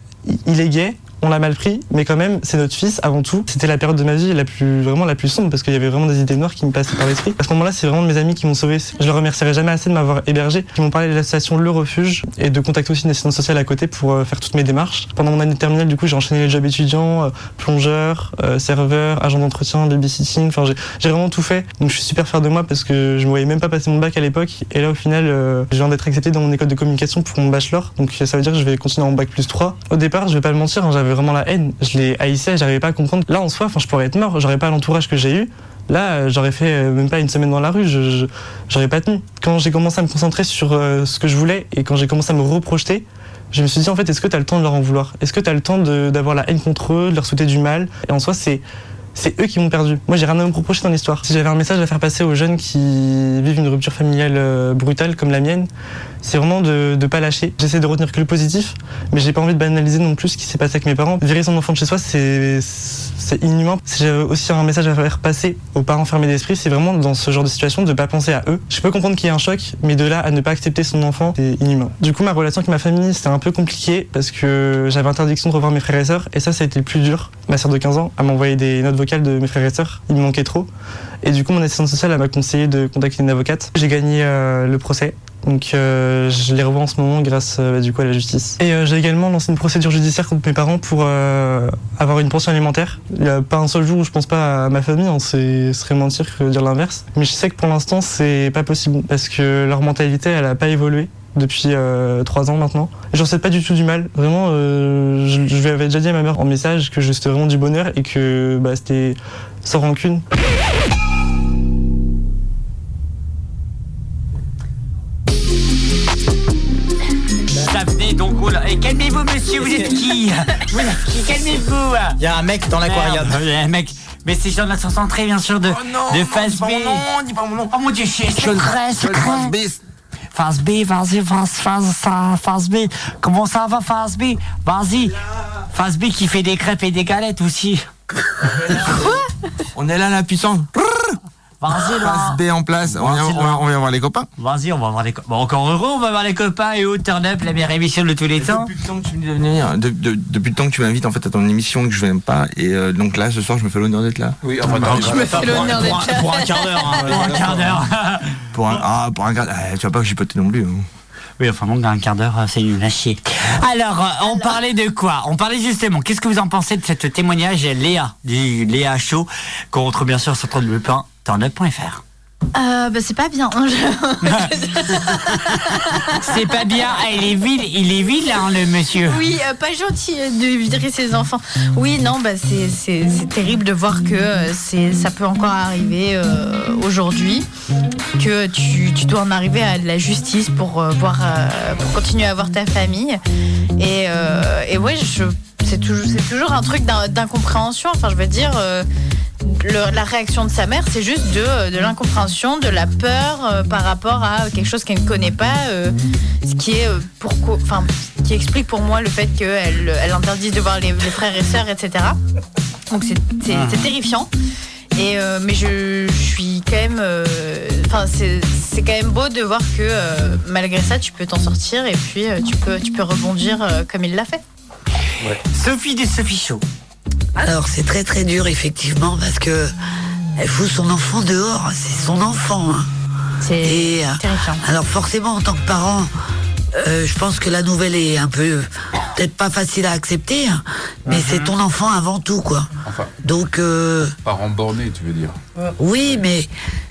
il est gay, on l'a mal pris, mais quand même, c'est notre fils avant tout. C'était la période de ma vie la plus, vraiment la plus sombre parce qu'il y avait vraiment des idées noires qui me passaient par l'esprit. À ce moment-là, c'est vraiment mes amis qui m'ont sauvé. Je leur remercierai jamais assez de m'avoir hébergé, qui m'ont parlé de l'association Le Refuge et de contacter aussi une assistance sociale à côté pour euh, faire toutes mes démarches. Pendant mon année terminale, du coup, j'ai enchaîné les jobs étudiants, euh, plongeur, euh, serveur, agent d'entretien, babysitting. Enfin, j'ai- vraiment tout fait. Donc, je suis super fier de moi parce que je me voyais même pas passer mon bac à l'époque. Et là, au final, je viens d'être accepté dans mon école de communication pour mon bachelor. Donc, ça veut dire que je vais continuer en bac plus 3. Au départ, je vais pas le mentir, hein, j'avais vraiment la haine. Je les haïssais, j'arrivais pas à comprendre. Là, en soi, je pourrais être mort. J'aurais pas l'entourage que j'ai eu. Là, euh, j'aurais fait euh, même pas une semaine dans la rue, je- j'aurais pas tenu. Quand j'ai commencé à me concentrer sur euh, ce que je voulais et quand j'ai commencé à me reprojeter, je me suis dit en fait, est-ce que tu as le temps de leur en vouloir? Est-ce que tu as le temps d'avoir la haine contre eux, de leur souhaiter du mal? Et en soi, c'est c'est eux qui m'ont perdu. Moi, j'ai rien à me reprocher dans l'histoire. Si j'avais un message à faire passer aux jeunes qui vivent une rupture familiale brutale comme la mienne, c'est vraiment de ne pas lâcher. J'essaie de retenir que le positif, mais j'ai pas envie de banaliser non plus ce qui s'est passé avec mes parents. Virer son enfant de chez soi, c'est inhumain. Si j'avais aussi un message à faire passer aux parents fermés d'esprit, c'est vraiment dans ce genre de situation de ne pas penser à eux. Je peux comprendre qu'il y ait un choc, mais de là à ne pas accepter son enfant, c'est inhumain. Du coup, ma relation avec ma famille, c'était un peu compliqué parce que j'avais interdiction de revoir mes frères et sœurs, et ça, ça a été le plus dur. Ma sœur de 15 ans, m'a envoyé des notes vocales de mes frères et sœurs, il me manquait trop. Et du coup, mon assistante sociale, m'a conseillé de contacter une avocate. J'ai gagné euh, le procès. Donc euh, je les revois en ce moment grâce euh, du coup à la justice. Et euh, j'ai également lancé une procédure judiciaire contre mes parents pour euh, avoir une pension alimentaire. Il n'y a pas un seul jour où je pense pas à ma famille, hein, c'est- ce serait mentir que dire l'inverse. Mais je sais que pour l'instant c'est pas possible parce que leur mentalité elle a pas évolué depuis euh, trois ans maintenant. J'en sais pas du tout du mal. Vraiment, euh, je, je lui avais déjà dit à ma mère en message que c'était vraiment du bonheur et que bah, c'était sans rancune. Monsieur, vous êtes qui Vous êtes qui Calmez-vous Il y a un mec dans l'aquarium. Merde, Un mec. Mais c'est Jean de la 63, bien sûr, de, de Phase B. dis pas mon nom. Oh mon dieu, c'est Sean- secret, Sean secret. Phase B. Phase B, vas-y, phase, phase, phase, phase B. Comment ça va, phase B Vas-y. Phase B qui fait des crêpes et des galettes aussi. On est là, la puissance. Vas-y, là. Phase B en place. On vient, on vient- on vient voir les copains. Vas-y, on va voir les copains. Bon, encore heureux, on va voir les copains et au Turn Up, la meilleure émission de tous les temps. Depuis le temps que tu me venir, de- de- depuis le temps que tu m'invites en fait à ton émission que je viens pas et euh, donc là ce soir je me fais l'honneur d'être là. Oui, enfin, Non, je me fais l'honneur d'être là. pour un quart d'heure, hein, pour un quart d'heure. Pour un ah, pour un quart ah, tu vas pas que j'ai poté non plus. hein. Oui, enfin bon, dans un quart d'heure, euh, c'est nul à chier. Alors, euh, on parlait de quoi? On parlait justement, qu'est-ce que vous en pensez de cette témoignage Léa, du Léa Show, qu'on retrouve bien sûr sur www.turnup.fr. Euh, bah, c'est pas bien. C'est pas bien, ah, il est vil, il est vil, hein, le monsieur. Oui, euh, pas gentil de virer ses enfants. Oui, non, bah, c'est- terrible de voir que euh, c'est- ça peut encore arriver euh, aujourd'hui, que tu, tu dois en arriver à de la justice pour, voir, pour continuer à voir ta famille. Et, et ouais, je- c'est toujours, un truc d'in- d'incompréhension. Enfin, je veux dire, euh, le- la réaction de sa mère, c'est juste de, de l'incompréhension, de la peur euh, par rapport à quelque chose qu'elle ne connaît pas, euh, ce qui est euh, pourquoi, enfin, ce qui explique pour moi le fait qu'elle elle interdise de voir les, les frères et sœurs, etc. Donc c'est c'est terrifiant. Et euh, mais je, je suis quand même, euh, enfin c'est c'est quand même beau de voir que euh, malgré ça, tu peux t'en sortir et puis euh, tu peux tu peux rebondir euh, comme il l'a fait. Sophie de Sophie Show. Alors c'est très très dur effectivement parce que elle fout son enfant dehors, c'est son enfant. hein. Et, euh, Alors forcément en tant que parent, euh, je pense que la nouvelle est un peu peut-être pas facile à accepter, hein, mais c'est ton enfant avant tout quoi. Enfin, Donc euh, parents bornés, tu veux dire. oui, mais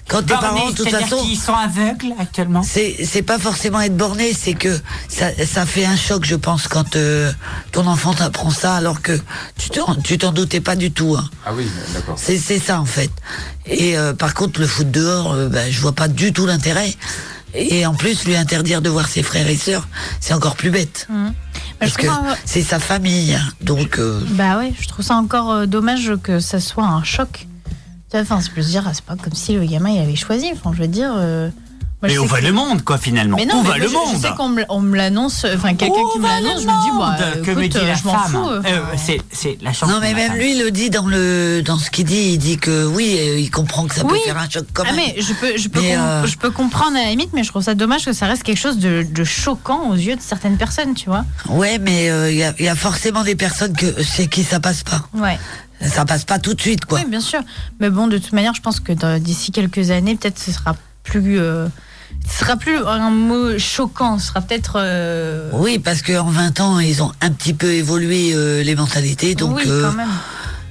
quand tes parents, de toute c'est-à-dire façon, qu'ils sont aveugles actuellement. c'est c'est pas forcément être borné, c'est que ça, ça fait un choc, je pense, quand euh, ton enfant t'apprend ça, alors que tu t'en tu t'en doutais pas du tout. hein. Ah oui, d'accord. C'est c'est ça en fait. Et euh, par contre, le foot dehors, euh, ben, je vois pas du tout l'intérêt. Et en plus, lui interdire de voir ses frères et sœurs, c'est encore plus bête. Mhm. Parce je que c'est sa famille, hein. donc. euh, Bah ouais, je trouve ça encore euh, dommage que ça soit un choc. Enfin, je peux se dire, ah, c'est pas comme si le gamin il avait choisi. Enfin, je veux dire. euh, moi, je Mais où sais va que- le monde, quoi, finalement Mais non, Où mais va le je- monde Je sais qu'on me, on me l'annonce, enfin quelqu'un qui me l'annonce, je me dis, bah, que me écoute, dit la euh, je m'en femme fous. euh. Euh, C'est la chanson. Non, mais la même femme. lui le dit dans le dans ce qu'il dit. Il dit que oui, euh, il comprend que ça peut Oui. faire un choc quand Ah, même. mais je peux, je, peux Mais, euh, je peux comprendre à la limite, mais je trouve ça dommage que ça reste quelque chose de, de choquant aux yeux de certaines personnes, tu vois. Ouais, mais euh, il y, a- il y a forcément des personnes que chez qui ça passe pas. Ouais. Ça passe pas tout de suite, quoi. Oui, bien sûr. Mais bon, de toute manière, je pense que d'ici quelques années, peut-être ce sera plus. euh, ce sera plus un mot choquant, ce sera peut-être. euh, Oui, parce qu'en 20 ans, ils ont un petit peu évolué euh, les mentalités, donc oui, quand même.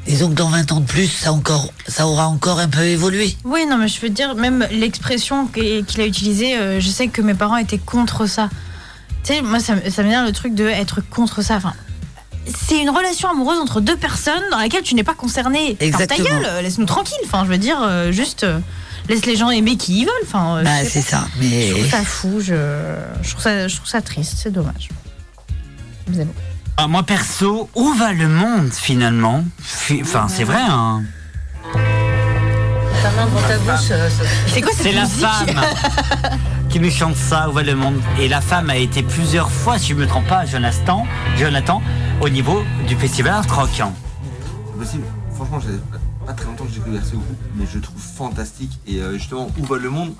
disons que dans 20 ans de plus, ça encore, ça aura encore un peu évolué. Oui, non, mais je veux dire, même l'expression qu'il a utilisée, je sais que mes parents étaient contre ça. Tu sais, moi, ça, me- ça m'énerve le truc de être contre ça. Enfin, c'est une relation amoureuse entre deux personnes dans laquelle tu n'es pas concerné. Ferme ta Exactement. gueule, laisse-nous tranquille. Enfin, je veux dire, euh, juste euh, laisse les gens aimer qui ils veulent. Enfin, euh, Bah, c'est ça, mais- Je trouve ça fou, je, je, trouve, ça, je trouve ça triste, c'est dommage. Vous avez- Ah, moi perso, où va le monde finalement? Fi- Enfin, c'est vrai. Hein. Ta main devant ta bouche. euh, C'est quoi cette C'est la femme qui nous chante ça, où va le monde Et la femme a été plusieurs fois, si je me trompe pas, Jonathan, Jonathan au niveau du festival Art Rock. C'est possible. Franchement, j'ai pas très longtemps que j'ai découvert ce groupe, mais je le trouve fantastique. Et euh, justement, où va le monde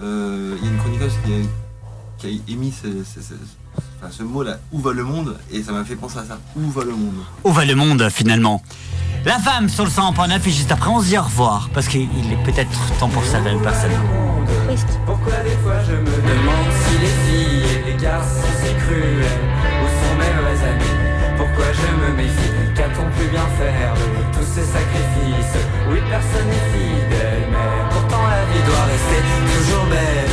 Euh, Il y a une chroniqueuse qui a, qui a émis ce, ce- ce- enfin, ce mot-là, où va le monde Et ça m'a fait penser à ça. Où va le monde Où va le monde finalement La femme sur le 100.9 et juste après on se dit au revoir parce qu'il est peut-être temps pour certaines personnes. Pourquoi des fois je me demande si les filles et les garçons si cruels ou sont mes vrais amis Pourquoi je me méfie Qu'a-t-on pu bien faire de tous ces sacrifices Oui, personne n'est fidèle, mais pourtant la vie doit rester toujours belle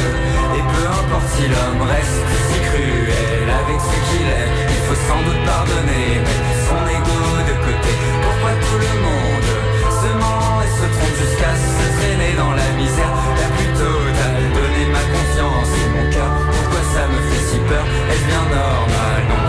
peu importe si l'homme reste si cruel avec ce qu'il est. Il faut sans doute pardonner, mettre son ego de côté. Pourquoi tout le monde se ment et se trompe jusqu'à se traîner dans la misère? La plus totale Donner ma confiance. Et mon cœur Pourquoi ça me fait si peur? Est-ce bien normal?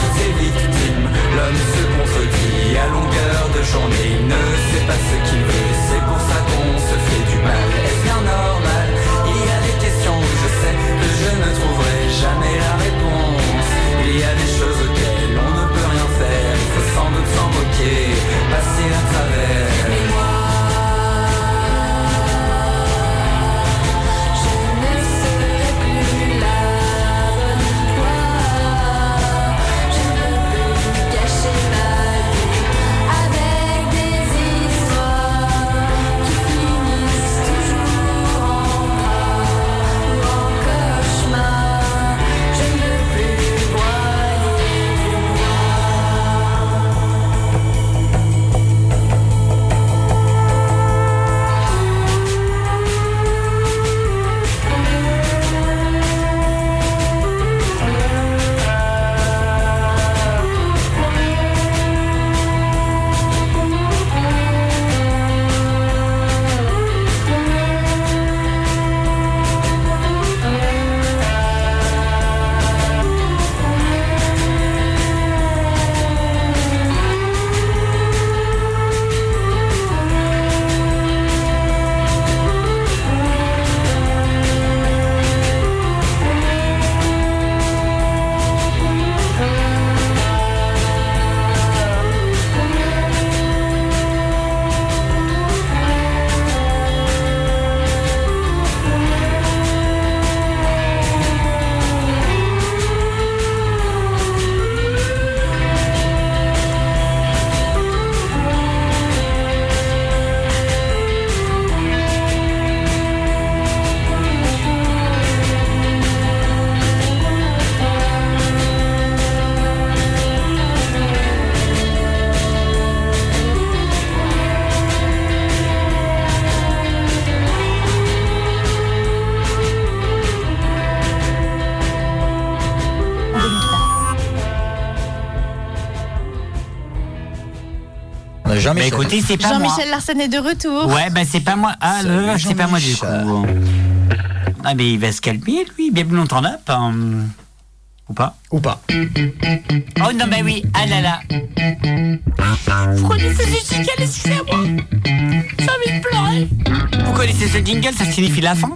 L'homme se contredit à longueur de journée, il ne sait pas ce qu'il veut, c'est pour ça qu'on se fait du mal. Est-ce bien normal? Il y a des questions où je sais que je ne trouverai jamais la écoutez, c'est pas moi. Jean-Michel Larsen est de retour. Ouais, bah c'est pas moi. Ah, Salut, le, c'est pas moi du coup. Ah, mais il va se calmer, lui. Dans ton up. hein. Ou pas? Ou pas. Oh non, bah oui. Ah là là. Vous connaissez ce jingle, excusez-moi. J'ai envie de pleurer. Vous connaissez ce jingle, ça signifie la fin?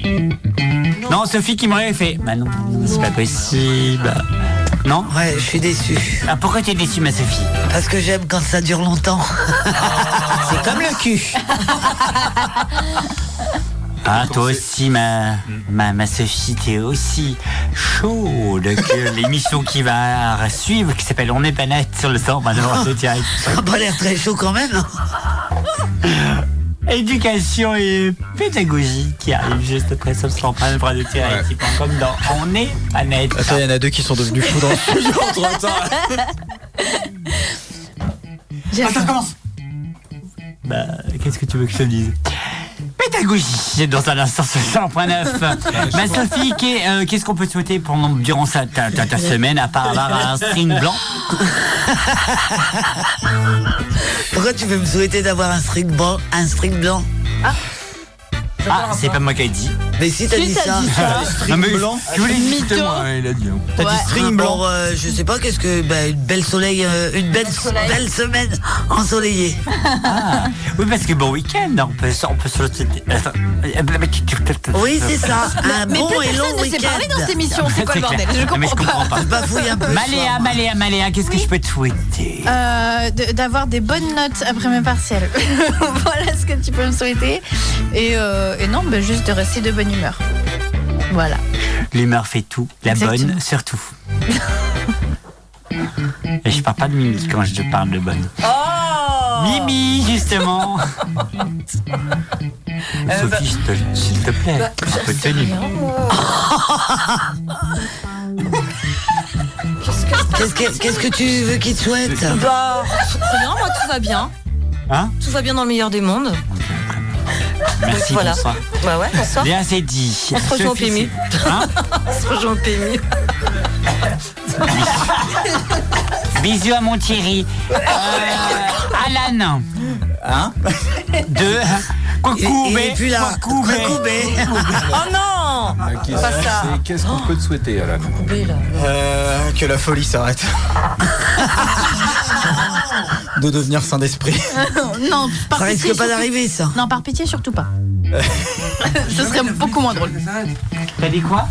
Non, Sophie qui m'aurait fait. Bah non, c'est pas possible. Non Ouais, je suis déçu. Ah, pourquoi t'es déçue, ma Sophie Parce que j'aime quand ça dure longtemps. C'est comme le cul. Ah, toi aussi, ma, ma, ma Sophie, t'es aussi chaude que l'émission qui va suivre, qui s'appelle On n'est pas net sur le sort, maintenant, de direct. Ça a pas l'air très chaud quand même. Éducation et pédagogie qui arrive juste après sort, pas le bras de direct, qui prend comme dans On n'est pas net. Attends, il y en a deux qui sont devenus fous dans le studio entre temps. Ça commence Bah, qu'est-ce que tu veux que je te dise? Pédagogie, dans un instant sur 100.9. Bah Sophie, qu'est- euh, qu'est-ce qu'on peut te souhaiter pendant, durant sa, ta, ta- ta semaine à part avoir un string blanc Pourquoi tu veux me souhaiter d'avoir un string blanc Un string blanc? Ah, c'est pas moi qui ai dit. Mais si t'as Si, dit ça. dit ça. Non, mais je voulais Mytho. moi, il a dit. T'as dit string blanc. euh, je sais pas qu'est-ce que bah, une belle soleil, euh, une belle belle semaine ensoleillée. Ah, oui, parce que bon week-end, on peut, on peut se Oui, c'est ça. Un Mais bon plus et long personne ne s'est week-end. parlé dans cette émission, c'est quoi le bordel Je Ah, mais je comprends comprends pas. pas. Je bafouille un peu. Maléa. Maléa, Maléa, qu'est-ce que je peux te souhaiter? Euh, D'avoir des bonnes notes après mes partiels. voilà ce que tu peux me souhaiter. Et, euh, et non, bah, juste de rester de bonne humeur. Voilà. L'humeur fait tout, la Exactement. bonne surtout. Et je parle pas de Mimi quand je parle de bonne. Mimi, justement Sophie, s'il te- s'il te plaît, un peu de tenue. Qu'est-ce que qu'est-ce que tu veux qu'il te souhaite? Bah, rien, moi tout va bien. Hein? Tout va bien dans le meilleur des mondes. Merci, voilà. bonsoir. Bah ouais, bonsoir. Bien, c'est dit. On se rejoint au PMU. Hein On se rejoint au PMU. Bisous à mon Thierry. Euh, Alan. Hein De. Coucou, Et- et puis là, coucou, coucou, Oh non La question, Pas ça. c'est qu'est-ce qu'on peut te souhaiter, Alan Euh, que la folie s'arrête. de devenir saint d'esprit. non, par Ça pitié, risque pas surtout- d'arriver, ça. Non, par pitié, surtout pas. Ce serait beaucoup moins drôle. T'as dit quoi?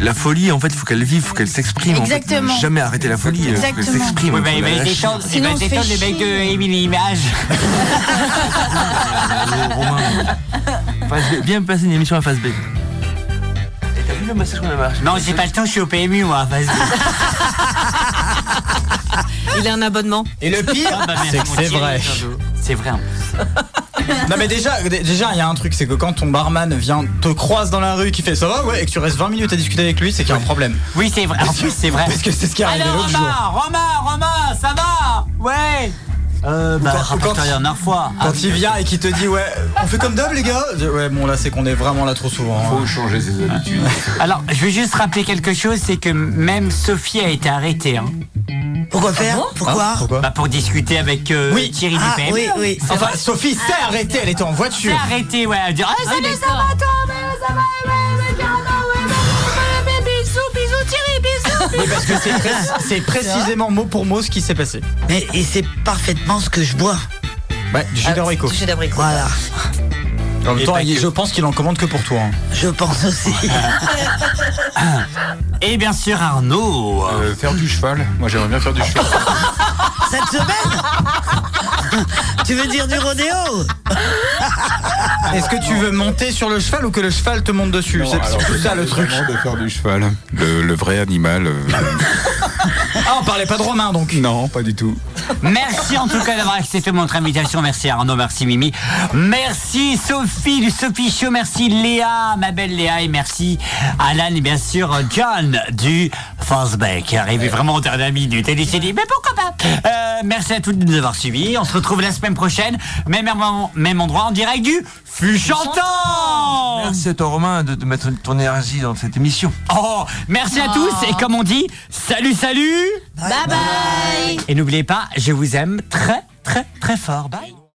La folie, en fait, il faut qu'elle vive, il faut qu'elle s'exprime. en fait. Exactement. Jamais arrêter la folie, il faut qu'elle Exactement. s'exprime. Bah, faut il la va lâcher. détendre, il Sinon, va on se fait détendre le mec de chier. Émilie Image. Face B. Viens passer une émission à Face B. Et t'as vu le massage qu'on a marché? Non, j'ai pas le temps, je suis au PMU, moi. Vas-y. Il a un abonnement. Et le pire, Ah, bah, c'est que c'est vrai. C'est vrai. en plus. Non mais déjà, dé- déjà il y a un truc, c'est que quand ton barman vient te croise dans la rue, qui fait ça va ouais, et que tu restes 20 minutes à discuter avec lui, c'est qu'il y a un problème. Oui, c'est vrai. En plus, c'est vrai. Parce que c'est ce qui est arrivé Romain. Romain, Romain, ça va? Ouais. Euh, bah, Quand- quand- la dernière fois. Quand Ah, il vient et qu'il te dit ouais, on fait comme d'hab les gars. Ouais bon là c'est qu'on est vraiment là trop souvent. hein. Faut changer ses habitudes. Alors, je veux juste rappeler quelque chose, c'est que même Sophie a été arrêtée. Hein. Pourquoi faire Pourquoi Hein Pourquoi Bah, pour discuter avec euh, Oui. Thierry Ah, oui, oui. Enfin Sophie s'est arrêtée, elle était en voiture. arrêté, ouais. Elle dit, ah, Ah, va, ça va, toi, mais ça va, ouais, ouais, Pierre, ouais, ouais, ouais, bisous, bisous, Thierry, bisous. Mais parce que c'est pré- c'est précisément mot pour mot ce qui s'est passé. Mais et c'est parfaitement ce que je bois. Ouais, du jus d'abricot. Touché d'abricot. Voilà, En même temps, je pense qu'il en commande que pour toi. hein. je pense aussi. Et bien sûr, Arnaud. Euh, faire du cheval. Moi, j'aimerais bien faire du cheval. Cette semaine Tu veux dire du rodéo Est-ce que tu veux monter sur le cheval ou que le cheval te monte dessus C'est surtout ça le truc. de faire du cheval. Le, le vrai animal. euh, Ah, on parlait pas de Romain donc. non, pas du tout. Merci en tout cas d'avoir accepté notre invitation. Merci Arnaud, merci Mimi. Merci Sophie du Sophie Show. Merci Léa, ma belle Léa. Et merci Alan et bien sûr John du Fosbeck qui est arrivé vraiment en dernière minute. Et il s'est dit, mais pourquoi pas? Euh, Merci à tous de nous avoir suivis. On se retrouve la semaine prochaine, même, même endroit, en direct du Fût Chantant Merci à toi, Romain, de, de mettre ton énergie dans cette émission. Oh, merci à tous et comme on dit, salut, salut Bye bye Et n'oubliez pas, je vous aime très, très, très fort. Bye